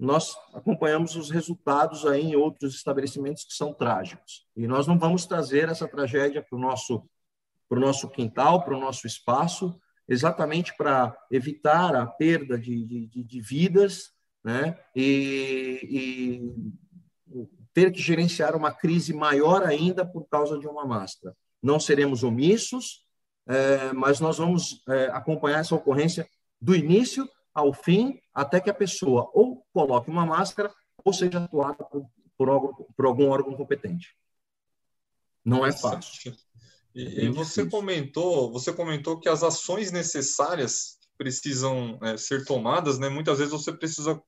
Nós acompanhamos os resultados aí em outros estabelecimentos que são trágicos. E nós não vamos trazer essa tragédia para o nosso, para o nosso quintal, para o nosso espaço, exatamente para evitar a perda de, de, de vidas né? e, e ter que gerenciar uma crise maior ainda por causa de uma máscara. Não seremos omissos, é, mas nós vamos é, acompanhar essa ocorrência do início ao fim, até que a pessoa ou coloque uma máscara ou seja atuada por, por, por algum órgão competente. Não é fácil.
E, e você comentou, você comentou que as ações necessárias precisam é, ser tomadas, né? Muitas vezes você precisa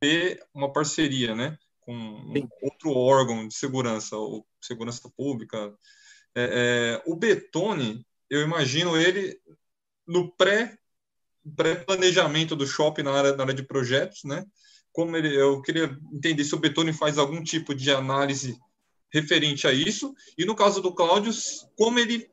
ter uma parceria, né? com Sim. outro órgão de segurança, ou segurança pública. É, é, o Betone, eu imagino ele no pré pré-planejamento do shopping na área, na área de projetos, né? Como ele, eu queria entender se o Betone faz algum tipo de análise referente a isso, e no caso do Cláudio, como ele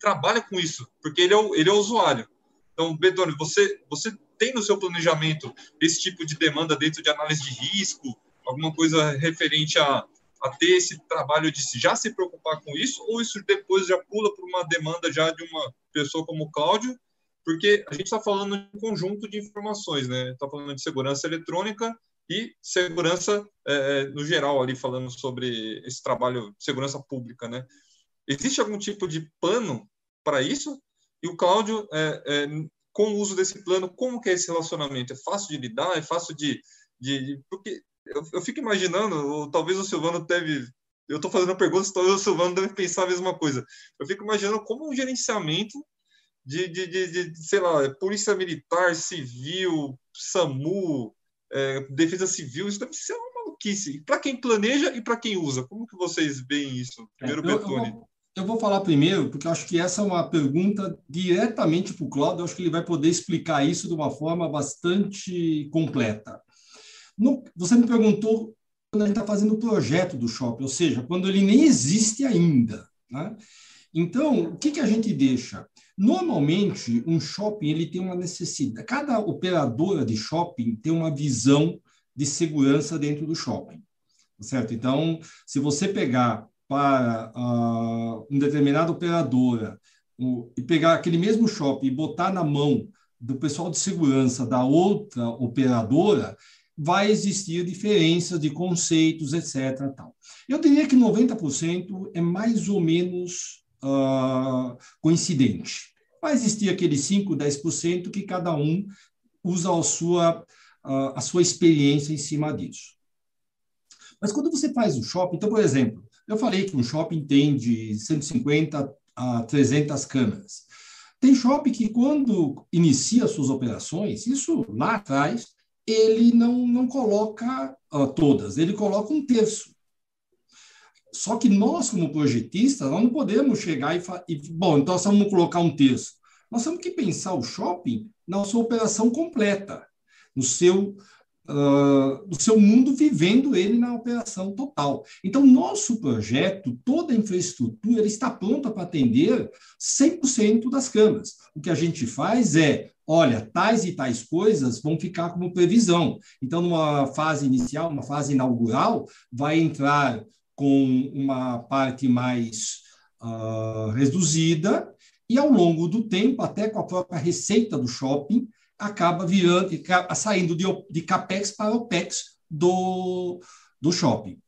trabalha com isso, porque ele é o, ele é o usuário. Então, Betone, você, você tem no seu planejamento esse tipo de demanda dentro de análise de risco, alguma coisa referente a, a ter esse trabalho de já se preocupar com isso, ou isso depois já pula por uma demanda já de uma pessoa como o Cláudio, porque a gente está falando de um conjunto de informações, né? Está falando de segurança eletrônica e segurança é, é, no geral ali falando sobre esse trabalho de segurança pública, né? Existe algum tipo de plano para isso? E o Cláudio, é, é, com o uso desse plano, como que é esse relacionamento? É fácil de lidar? É fácil de... de, de porque eu, eu, fico imaginando, ou talvez o Silvano deve... Eu estou fazendo a pergunta, talvez o Silvano deve pensar a mesma coisa. Eu fico imaginando como um gerenciamento de, de, de, de sei lá, polícia militar, civil, SAMU, é, defesa civil, isso deve ser uma maluquice. Para quem planeja e para quem usa, como que vocês veem isso? Primeiro,
é, eu, Betone. Eu, eu, vou falar primeiro, porque eu acho que essa é uma pergunta diretamente para o Claudio, eu acho que ele vai poder explicar isso de uma forma bastante completa. No, você me perguntou quando gente está fazendo o projeto do shopping, ou seja, quando ele nem existe ainda. Né? Então, o que, que a gente deixa? Normalmente, um shopping ele tem uma necessidade. Cada operadora de shopping tem uma visão de segurança dentro do shopping, certo? Então, se você pegar para uh, uma determinada operadora uh, e pegar aquele mesmo shopping e botar na mão do pessoal de segurança da outra operadora, vai existir diferenças de conceitos, etc. Tal. Eu diria que 90% é mais ou menos uh, coincidente. Vai existir aqueles 5, 10% que cada um usa a sua, uh, a sua experiência em cima disso. Mas quando você faz o shopping, então, por exemplo, eu falei que um shopping tem de 150 a 300 câmeras. Tem shopping que, quando inicia suas operações, isso lá atrás, ele não, não coloca uh, todas, ele coloca um terço. Só que nós, como projetistas, nós não podemos chegar e, e bom, então nós vamos colocar um terço. Nós temos que pensar o shopping na sua operação completa, no seu, uh, no seu mundo, vivendo ele na operação total. Então, nosso projeto, toda a infraestrutura está pronta para atender 100% das câmaras. O que a gente faz é olha, tais e tais coisas vão ficar como previsão. Então, numa fase inicial, uma fase inaugural, vai entrar com uma parte mais uh, reduzida, e ao longo do tempo, até com a própria receita do shopping, acaba virando, saindo de, de capex para opex do, do shopping.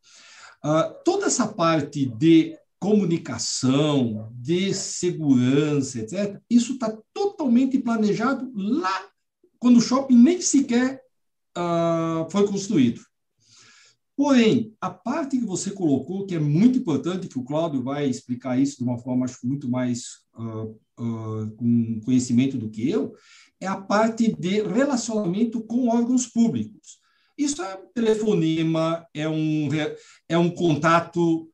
Uh, toda essa parte de comunicação, de segurança, etc., isso está totalmente planejado lá quando o shopping nem sequer uh, foi construído. Porém, a parte que você colocou, que é muito importante, que o Cláudio vai explicar isso de uma forma acho, muito mais uh, uh, com conhecimento do que eu, é a parte de relacionamento com órgãos públicos. Isso é um telefonema, é um, é um contato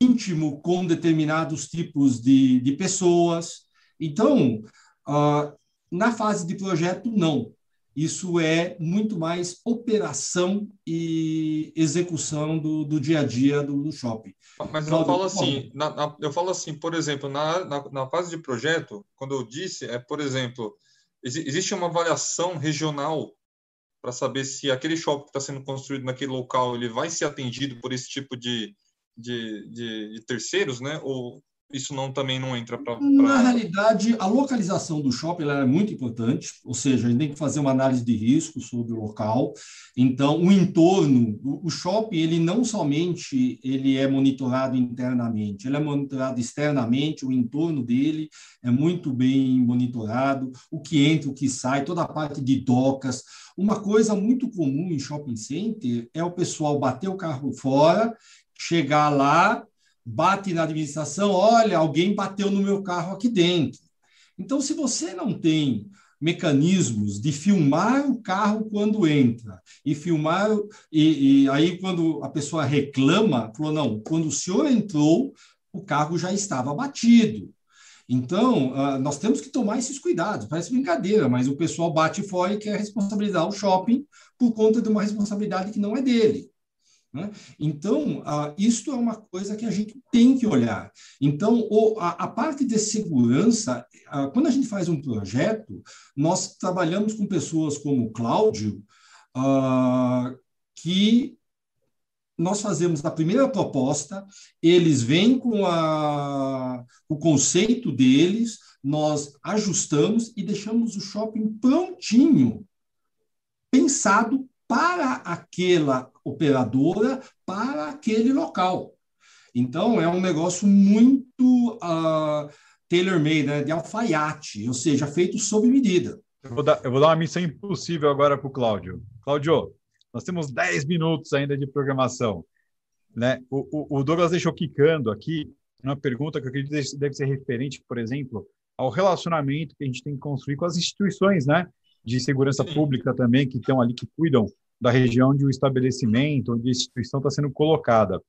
íntimo com determinados tipos de, de pessoas. Então, uh, na fase de projeto, não. Isso é muito mais operação e execução do, do dia a dia do, do shopping.
Mas eu falo assim, na, na, eu falo assim, por exemplo, na, na, na, fase de projeto, quando eu disse, é, por exemplo, ex, existe uma avaliação regional para saber se aquele shopping que está sendo construído naquele local ele vai ser atendido por esse tipo de, de, de, de terceiros, né? Ou isso não também não entra para. Pra...
Na realidade, a localização do shopping é muito importante, ou seja, a gente tem que fazer uma análise de risco sobre o local. Então, o entorno, o, shopping, ele não somente ele é monitorado internamente, ele é monitorado externamente, o entorno dele é muito bem monitorado, o que entra, o que sai, toda a parte de docas. Uma coisa muito comum em shopping center é o pessoal bater o carro fora, chegar lá bate na administração, olha, alguém bateu no meu carro aqui dentro. Então, se você não tem mecanismos de filmar o carro quando entra e filmar e, e, aí quando a pessoa reclama, falou não, quando o senhor entrou, o carro já estava batido. Então, uh, nós temos que tomar esses cuidados. Parece brincadeira, mas o pessoal bate fora e quer responsabilizar o shopping por conta de uma responsabilidade que não é dele. Né? Então, uh, isto é uma coisa que a gente tem que olhar. Então, o, a, a, parte de segurança, uh, quando a gente faz um projeto, nós trabalhamos com pessoas como o Cláudio, uh, que nós fazemos a primeira proposta, eles vêm com a, o conceito deles, nós ajustamos e deixamos o shopping prontinho, pensado para aquela operadora, para aquele local. Então, é um negócio muito uh, tailor-made, né? de alfaiate, ou seja, feito sob medida.
Eu vou dar, eu vou dar uma missão impossível agora para o Cláudio. Cláudio, nós temos 10 minutos ainda de programação. Né? O, o, o Douglas deixou quicando aqui uma pergunta que eu acredito deve ser referente, por exemplo, ao relacionamento que a gente tem que construir com as instituições né, de segurança pública também, que estão ali, que cuidam da região onde o estabelecimento, onde a instituição está sendo colocada.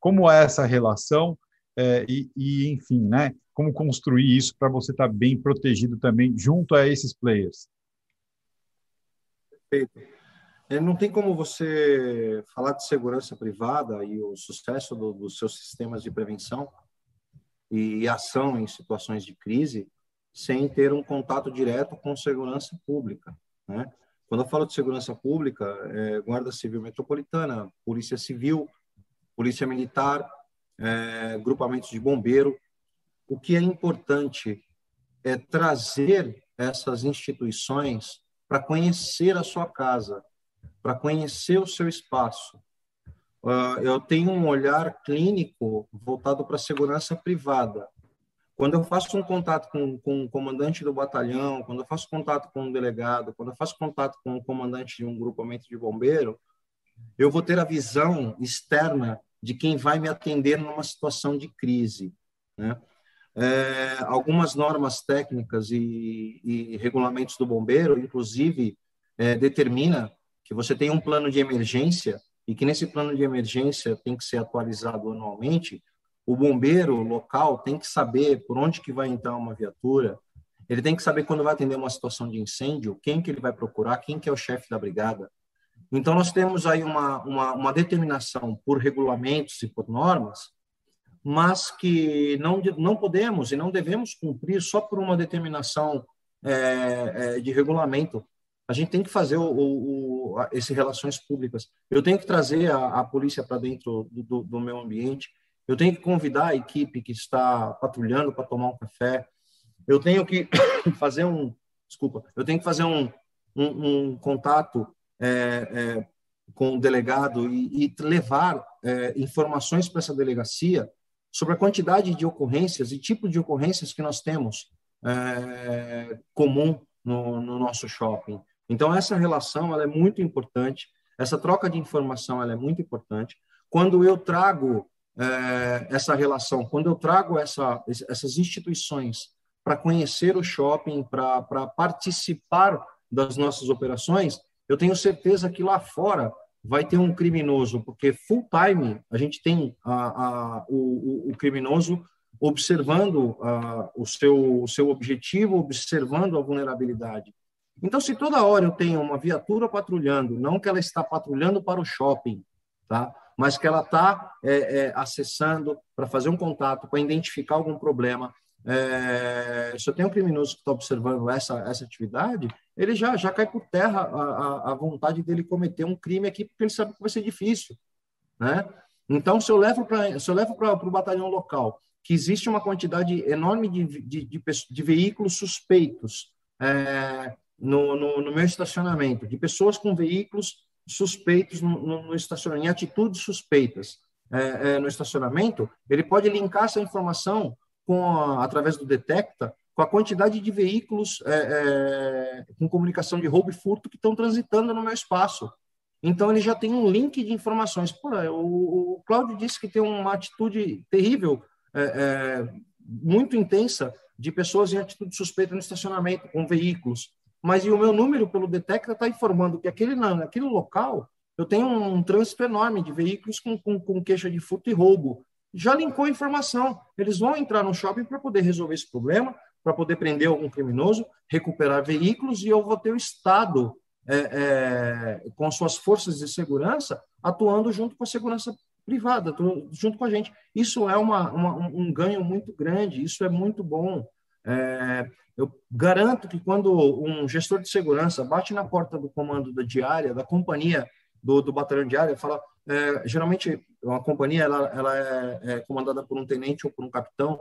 Como é essa relação é, e, e, enfim, né, como construir isso para você estar tá bem protegido também junto a esses players?
Perfeito. É, não tem como você falar de segurança privada e o sucesso do, dos seus sistemas de prevenção e ação em situações de crise sem ter um contato direto com segurança pública, né? Quando eu falo de segurança pública, é Guarda Civil Metropolitana, Polícia Civil, Polícia Militar, é, grupamentos de bombeiro. O que é importante é trazer essas instituições para conhecer a sua casa, para conhecer o seu espaço. Uh, eu tenho um olhar clínico voltado para a segurança privada. Quando eu faço um contato com, com o comandante do batalhão, quando eu faço contato com um delegado, quando eu faço contato com o comandante de um grupamento de bombeiro, eu vou ter a visão externa de quem vai me atender numa situação de crise. Né? É, algumas normas técnicas e, e, regulamentos do bombeiro, inclusive, é, determina que você tem um plano de emergência e que nesse plano de emergência tem que ser atualizado anualmente, o bombeiro local tem que saber por onde que vai entrar uma viatura, ele tem que saber quando vai atender uma situação de incêndio, quem que ele vai procurar, quem que é o chefe da brigada. Então, nós temos aí uma, uma, uma determinação por regulamentos e por normas, mas que não, não podemos e não devemos cumprir só por uma determinação é, é, de regulamento a gente tem que fazer o, o, o esse relações públicas. Eu tenho que trazer a, a polícia para dentro do, do, do, meu ambiente. Eu tenho que convidar a equipe que está patrulhando para tomar um café. Eu tenho que fazer um, desculpa, eu tenho que fazer um, um, um contato é, é, com o delegado e, e levar é, informações para essa delegacia sobre a quantidade de ocorrências e tipo de ocorrências que nós temos é, comum no, no nosso shopping. Então, essa relação ela é muito importante, essa troca de informação ela é muito importante. Quando eu trago é, essa relação, quando eu trago essa, essas instituições para conhecer o shopping, para participar das nossas operações, eu tenho certeza que lá fora vai ter um criminoso, porque full time a gente tem a, a, o, o, criminoso observando a, o, seu, o seu objetivo, observando a vulnerabilidade. Então, se toda hora eu tenho uma viatura patrulhando, não que ela está patrulhando para o shopping, tá? Mas que ela está é, é, acessando para fazer um contato, para identificar algum problema, é, se eu tenho um criminoso que está observando essa, essa atividade, ele já, já cai por terra a, a, a vontade dele cometer um crime aqui, porque ele sabe que vai ser difícil. Né? Então, se eu levo para o batalhão local que existe uma quantidade enorme de, de, de, de veículos suspeitos, é, no, no, no, meu estacionamento, de pessoas com veículos suspeitos no, no, no estacionamento, em atitudes suspeitas é, é, no estacionamento, ele pode linkar essa informação com a, através do Detecta com a quantidade de veículos é, é, com comunicação de roubo e furto que estão transitando no meu espaço. Então, ele já tem um link de informações. Pô, o, o Cláudio disse que tem uma atitude terrível, é, é, muito intensa, de pessoas em atitude suspeita no estacionamento, com veículos mas o meu número pelo Detecta está informando que aquele, naquele local eu tenho um, um trânsito enorme de veículos com, com, com queixa de furto e roubo. Já linkou a informação. Eles vão entrar no shopping para poder resolver esse problema, para poder prender algum criminoso, recuperar veículos, e eu vou ter o Estado é, é, com suas forças de segurança atuando junto com a segurança privada, junto com a gente. Isso é uma, uma um ganho muito grande, isso é muito bom. É, eu garanto que quando um gestor de segurança bate na porta do comando da diária, da companhia do, do batalhão diária, fala: é, geralmente uma companhia ela, ela é, é, comandada por um tenente ou por um capitão.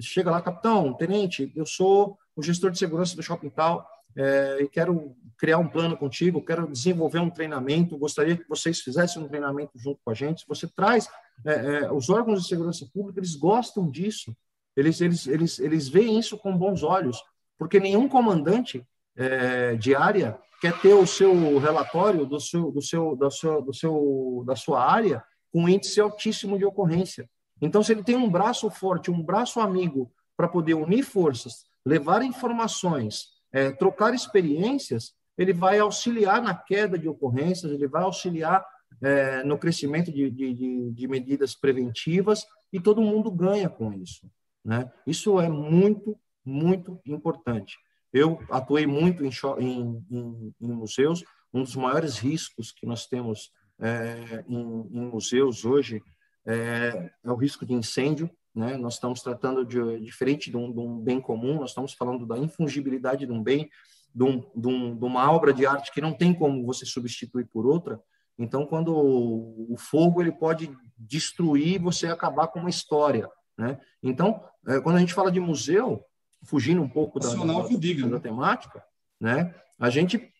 Chega lá, capitão, tenente, eu sou o gestor de segurança do shopping tal é, e quero criar um plano contigo, quero desenvolver um treinamento, gostaria que vocês fizessem um treinamento junto com a gente. Você traz é, é, os órgãos de segurança pública, eles gostam disso, eles eles eles eles veem isso com bons olhos, porque nenhum comandante é, de área quer ter o seu relatório do seu do seu do seu, do seu da sua área com índice altíssimo de ocorrência. Então, se ele tem um braço forte, um braço amigo para poder unir forças, levar informações, é, trocar experiências, ele vai auxiliar na queda de ocorrências, ele vai auxiliar é, no crescimento de, de, de, medidas preventivas e todo mundo ganha com isso. Né? Isso é muito, muito importante. Eu atuei muito em, em, em, em museus. Um dos maiores riscos que nós temos é, em, museus hoje é, é, o risco de incêndio. Né? Nós estamos tratando de diferente de um, de um, bem comum. Nós estamos falando da infungibilidade de um bem, de, um, de, um, de uma obra de arte que não tem como você substituir por outra. Então, quando o fogo ele pode destruir, você acabar com uma história, né? Então, é, quando a gente fala de museu, fugindo um pouco da, da, da, da temática, né? A gente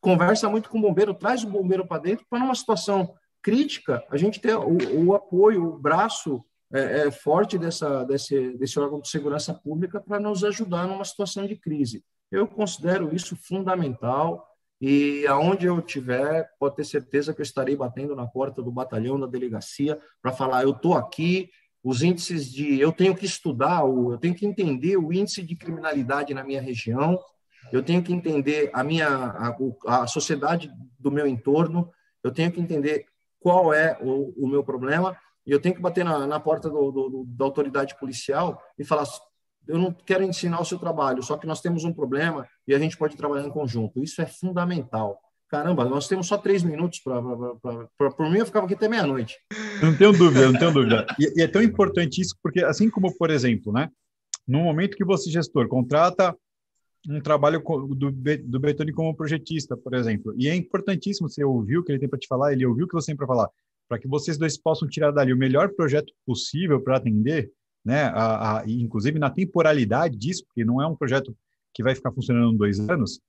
conversa muito com o bombeiro, traz o bombeiro para dentro para numa situação crítica a gente ter o, o apoio, o braço é, é, forte dessa, desse, desse órgão de segurança pública para nos ajudar numa situação de crise. Eu considero isso fundamental e aonde eu tiver, pode ter certeza que eu estarei batendo na porta do batalhão, da delegacia, para falar: eu estou aqui, os índices de. Eu tenho que estudar, eu tenho que entender o índice de criminalidade na minha região, eu tenho que entender a minha a, a sociedade do meu entorno, eu tenho que entender qual é o, o meu problema, e eu tenho que bater na, na porta do, do, da autoridade policial e falar: eu não quero ensinar o seu trabalho, só que nós temos um problema e a gente pode trabalhar em conjunto. Isso é fundamental. Caramba, nós temos só três minutos para. Por mim, eu ficava aqui até meia-noite.
Não tenho dúvida, não tenho dúvida. E, e, é tão importante isso, porque assim como, por exemplo, né, no momento que você, gestor, contrata um trabalho do, do Betoni como projetista, por exemplo, e é importantíssimo você ouvir o que ele tem para te falar, ele ouviu o que você tem para falar, para que vocês dois possam tirar dali o melhor projeto possível para atender, né, a, a, inclusive na temporalidade disso, porque não é um projeto que vai ficar funcionando dois anos,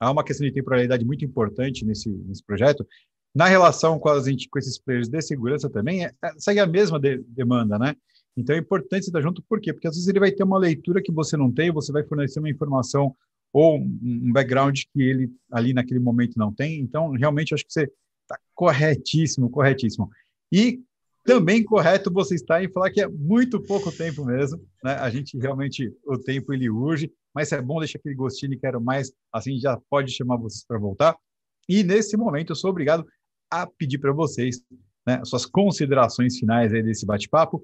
há uma questão de temporalidade muito importante nesse, nesse projeto. Na relação com, as, com esses players de segurança também, é, é, segue a mesma de, demanda, né? Então é importante você estar junto, por quê? Porque às vezes ele vai ter uma leitura que você não tem, você vai fornecer uma informação ou um background que ele ali naquele momento não tem. Então, realmente, acho que você está corretíssimo, corretíssimo. E também correto você está em falar que é muito pouco tempo mesmo, né? A gente realmente, o tempo ele urge, mas é bom deixar aquele gostinho quero mais, assim já pode chamar vocês para voltar. E nesse momento eu sou obrigado a pedir para vocês né, suas considerações finais aí desse bate-papo,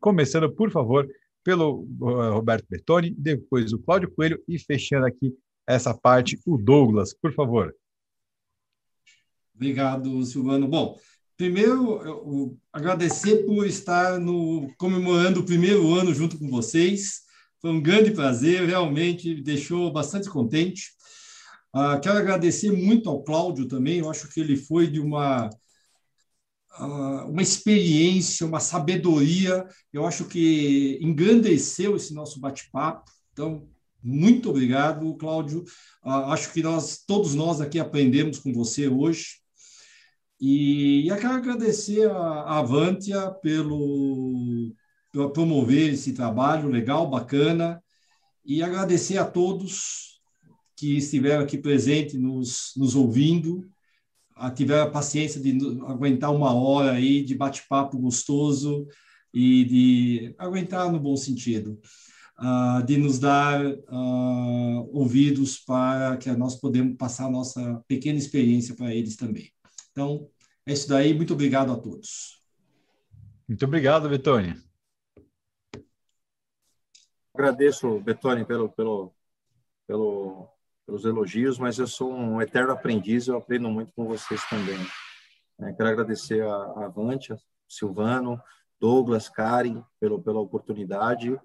começando, por favor, pelo uh, Roberto Bertoni, depois o Cláudio Coelho e fechando aqui essa parte, o Douglas, por favor.
Obrigado, Silvano. Bom, primeiro, eu, agradecer por estar no, comemorando o primeiro ano junto com vocês. Foi um grande prazer, realmente me deixou bastante contente. Uh, quero agradecer muito ao Cláudio também, eu acho que ele foi de uma, uh, uma experiência, uma sabedoria, eu acho que engrandeceu esse nosso bate-papo. Então, muito obrigado, Cláudio. Uh, acho que nós, todos nós aqui aprendemos com você hoje. E, e quero agradecer a Avantia pelo, pelo promover esse trabalho legal, bacana, e agradecer a todos que estiveram aqui presentes, nos, nos ouvindo, tiveram a paciência de aguentar uma hora aí de bate-papo gostoso e de aguentar no bom sentido, uh, de nos dar uh, ouvidos para que nós podemos passar a nossa pequena experiência para eles também. Então, é isso daí. Muito obrigado a todos.
Muito obrigado, Betônia.
Agradeço, Betônia, pelo, pelo, pelo, pelos elogios, mas eu sou um eterno aprendiz, eu aprendo muito com vocês também. É, quero agradecer a, a Avantia, Silvano, Douglas, Karen, pelo, pela oportunidade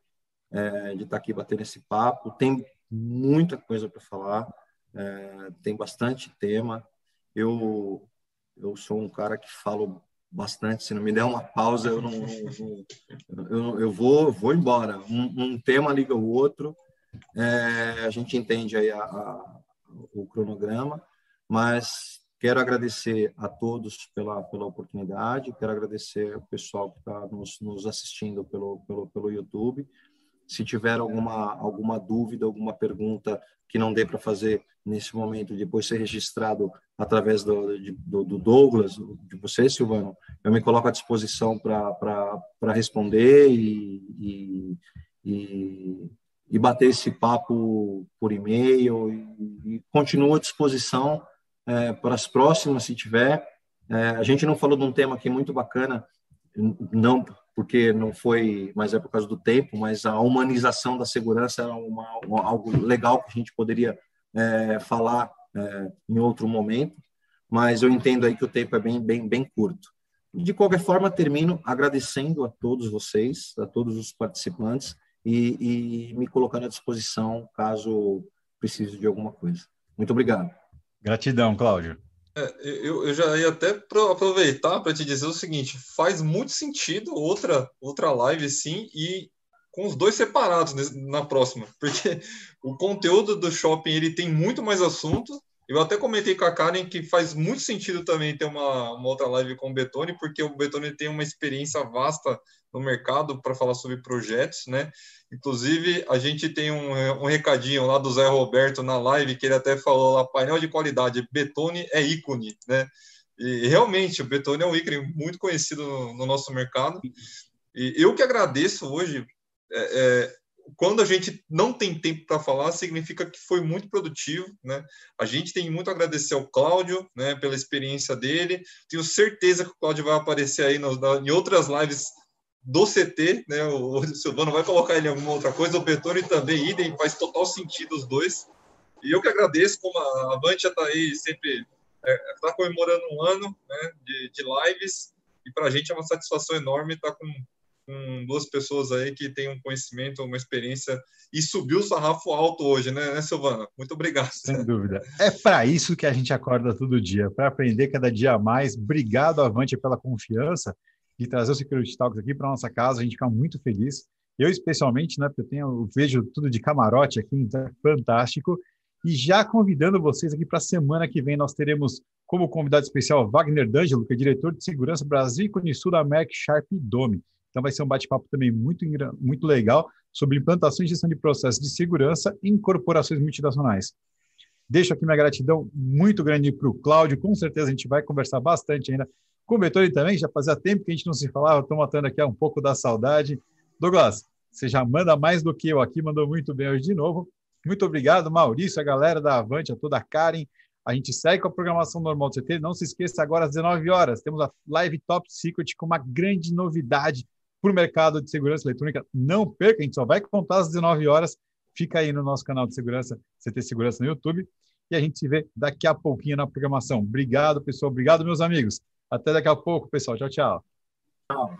é, de estar aqui batendo esse papo. Tem muita coisa para falar, é, tem bastante tema. Eu eu sou um cara que falo bastante. Se não me der uma pausa, eu não, não eu, eu vou, vou embora. Um, um, tema liga o outro. É, a gente entende aí a, a, o cronograma, mas quero agradecer a todos pela, pela oportunidade. Quero agradecer o pessoal que está nos, nos assistindo pelo, pelo, pelo YouTube. Se tiver alguma, alguma dúvida, alguma pergunta que não dê para fazer nesse momento, depois ser registrado através do, do, do, Douglas, de você, Silvano, eu me coloco à disposição para responder e, e, e, e, bater esse papo por e-mail e, e continuo à disposição é, para as próximas, se tiver. É, a gente não falou de um tema aqui muito bacana, não porque não foi, mas é por causa do tempo, mas a humanização da segurança é uma, uma, algo legal que a gente poderia é, falar é, em outro momento, mas eu entendo aí que o tempo é bem, bem, bem curto. De qualquer forma, termino agradecendo a todos vocês, a todos os participantes e, e me colocando à disposição caso precise de alguma coisa. Muito obrigado.
Gratidão, Cláudio.
É, eu, eu, já ia até aproveitar para te dizer o seguinte: faz muito sentido outra, outra live, sim, e com os dois separados na próxima, porque o conteúdo do shopping ele tem muito mais assunto. Eu até comentei com a Karen que faz muito sentido também ter uma, uma outra live com o Betone, porque o Betone tem uma experiência vasta no mercado para falar sobre projetos, né? Inclusive, a gente tem um, um recadinho lá do Zé Roberto na live, que ele até falou lá, painel de qualidade, Betone é ícone, né? E realmente, o Betone é um ícone muito conhecido no, no nosso mercado. E eu que agradeço hoje, é, é, quando a gente não tem tempo para falar, significa que foi muito produtivo, né? A gente tem muito a agradecer ao Cláudio, né, pela experiência dele. Tenho certeza que o Cláudio vai aparecer aí no, em outras lives do CT, né? O, Silvano vai colocar ele em alguma outra coisa, o Betoni também, idem, faz total sentido os dois. E eu que agradeço, como a Avantia está aí sempre, está é, tá comemorando um ano né, de, de lives, e para a gente é uma satisfação enorme estar tá com, com, duas pessoas aí que têm um conhecimento, uma experiência, e subiu o sarrafo alto hoje, né, né Silvana? Muito obrigado.
Sem dúvida. É para isso que a gente acorda todo dia, para aprender cada dia mais. Obrigado, Avante, pela confiança de trazer o Security Talks aqui para nossa casa, a gente fica muito feliz. Eu, especialmente, né, porque eu, tenho, eu vejo tudo de camarote aqui, então é fantástico. E já convidando vocês aqui para a semana que vem, nós teremos como convidado especial Wagner D'Angelo, que é diretor de segurança Brasil e Sul da Merck Sharp Dome. Então vai ser um bate-papo também muito, muito legal sobre implantação e gestão de processos de segurança em corporações multinacionais. Deixo aqui minha gratidão muito grande para o Cláudio, com certeza a gente vai conversar bastante ainda com o também, já fazia tempo que a gente não se falava, estou matando aqui um pouco da saudade. Douglas, você já manda mais do que eu aqui, mandou muito bem hoje de novo. Muito obrigado, Maurício, a galera da Avante, a toda a Karen. A gente segue com a programação normal do CT. Não se esqueça, agora às 19 horas, temos a Live Top Secret com uma grande novidade para o mercado de segurança eletrônica. Não perca, a gente só vai contar às 19 horas. Fica aí no nosso canal de segurança, CT Segurança no YouTube. E a gente se vê daqui a pouquinho na programação. Obrigado, pessoal. Obrigado, meus amigos. Até daqui a pouco, pessoal. Tchau, tchau. Tchau.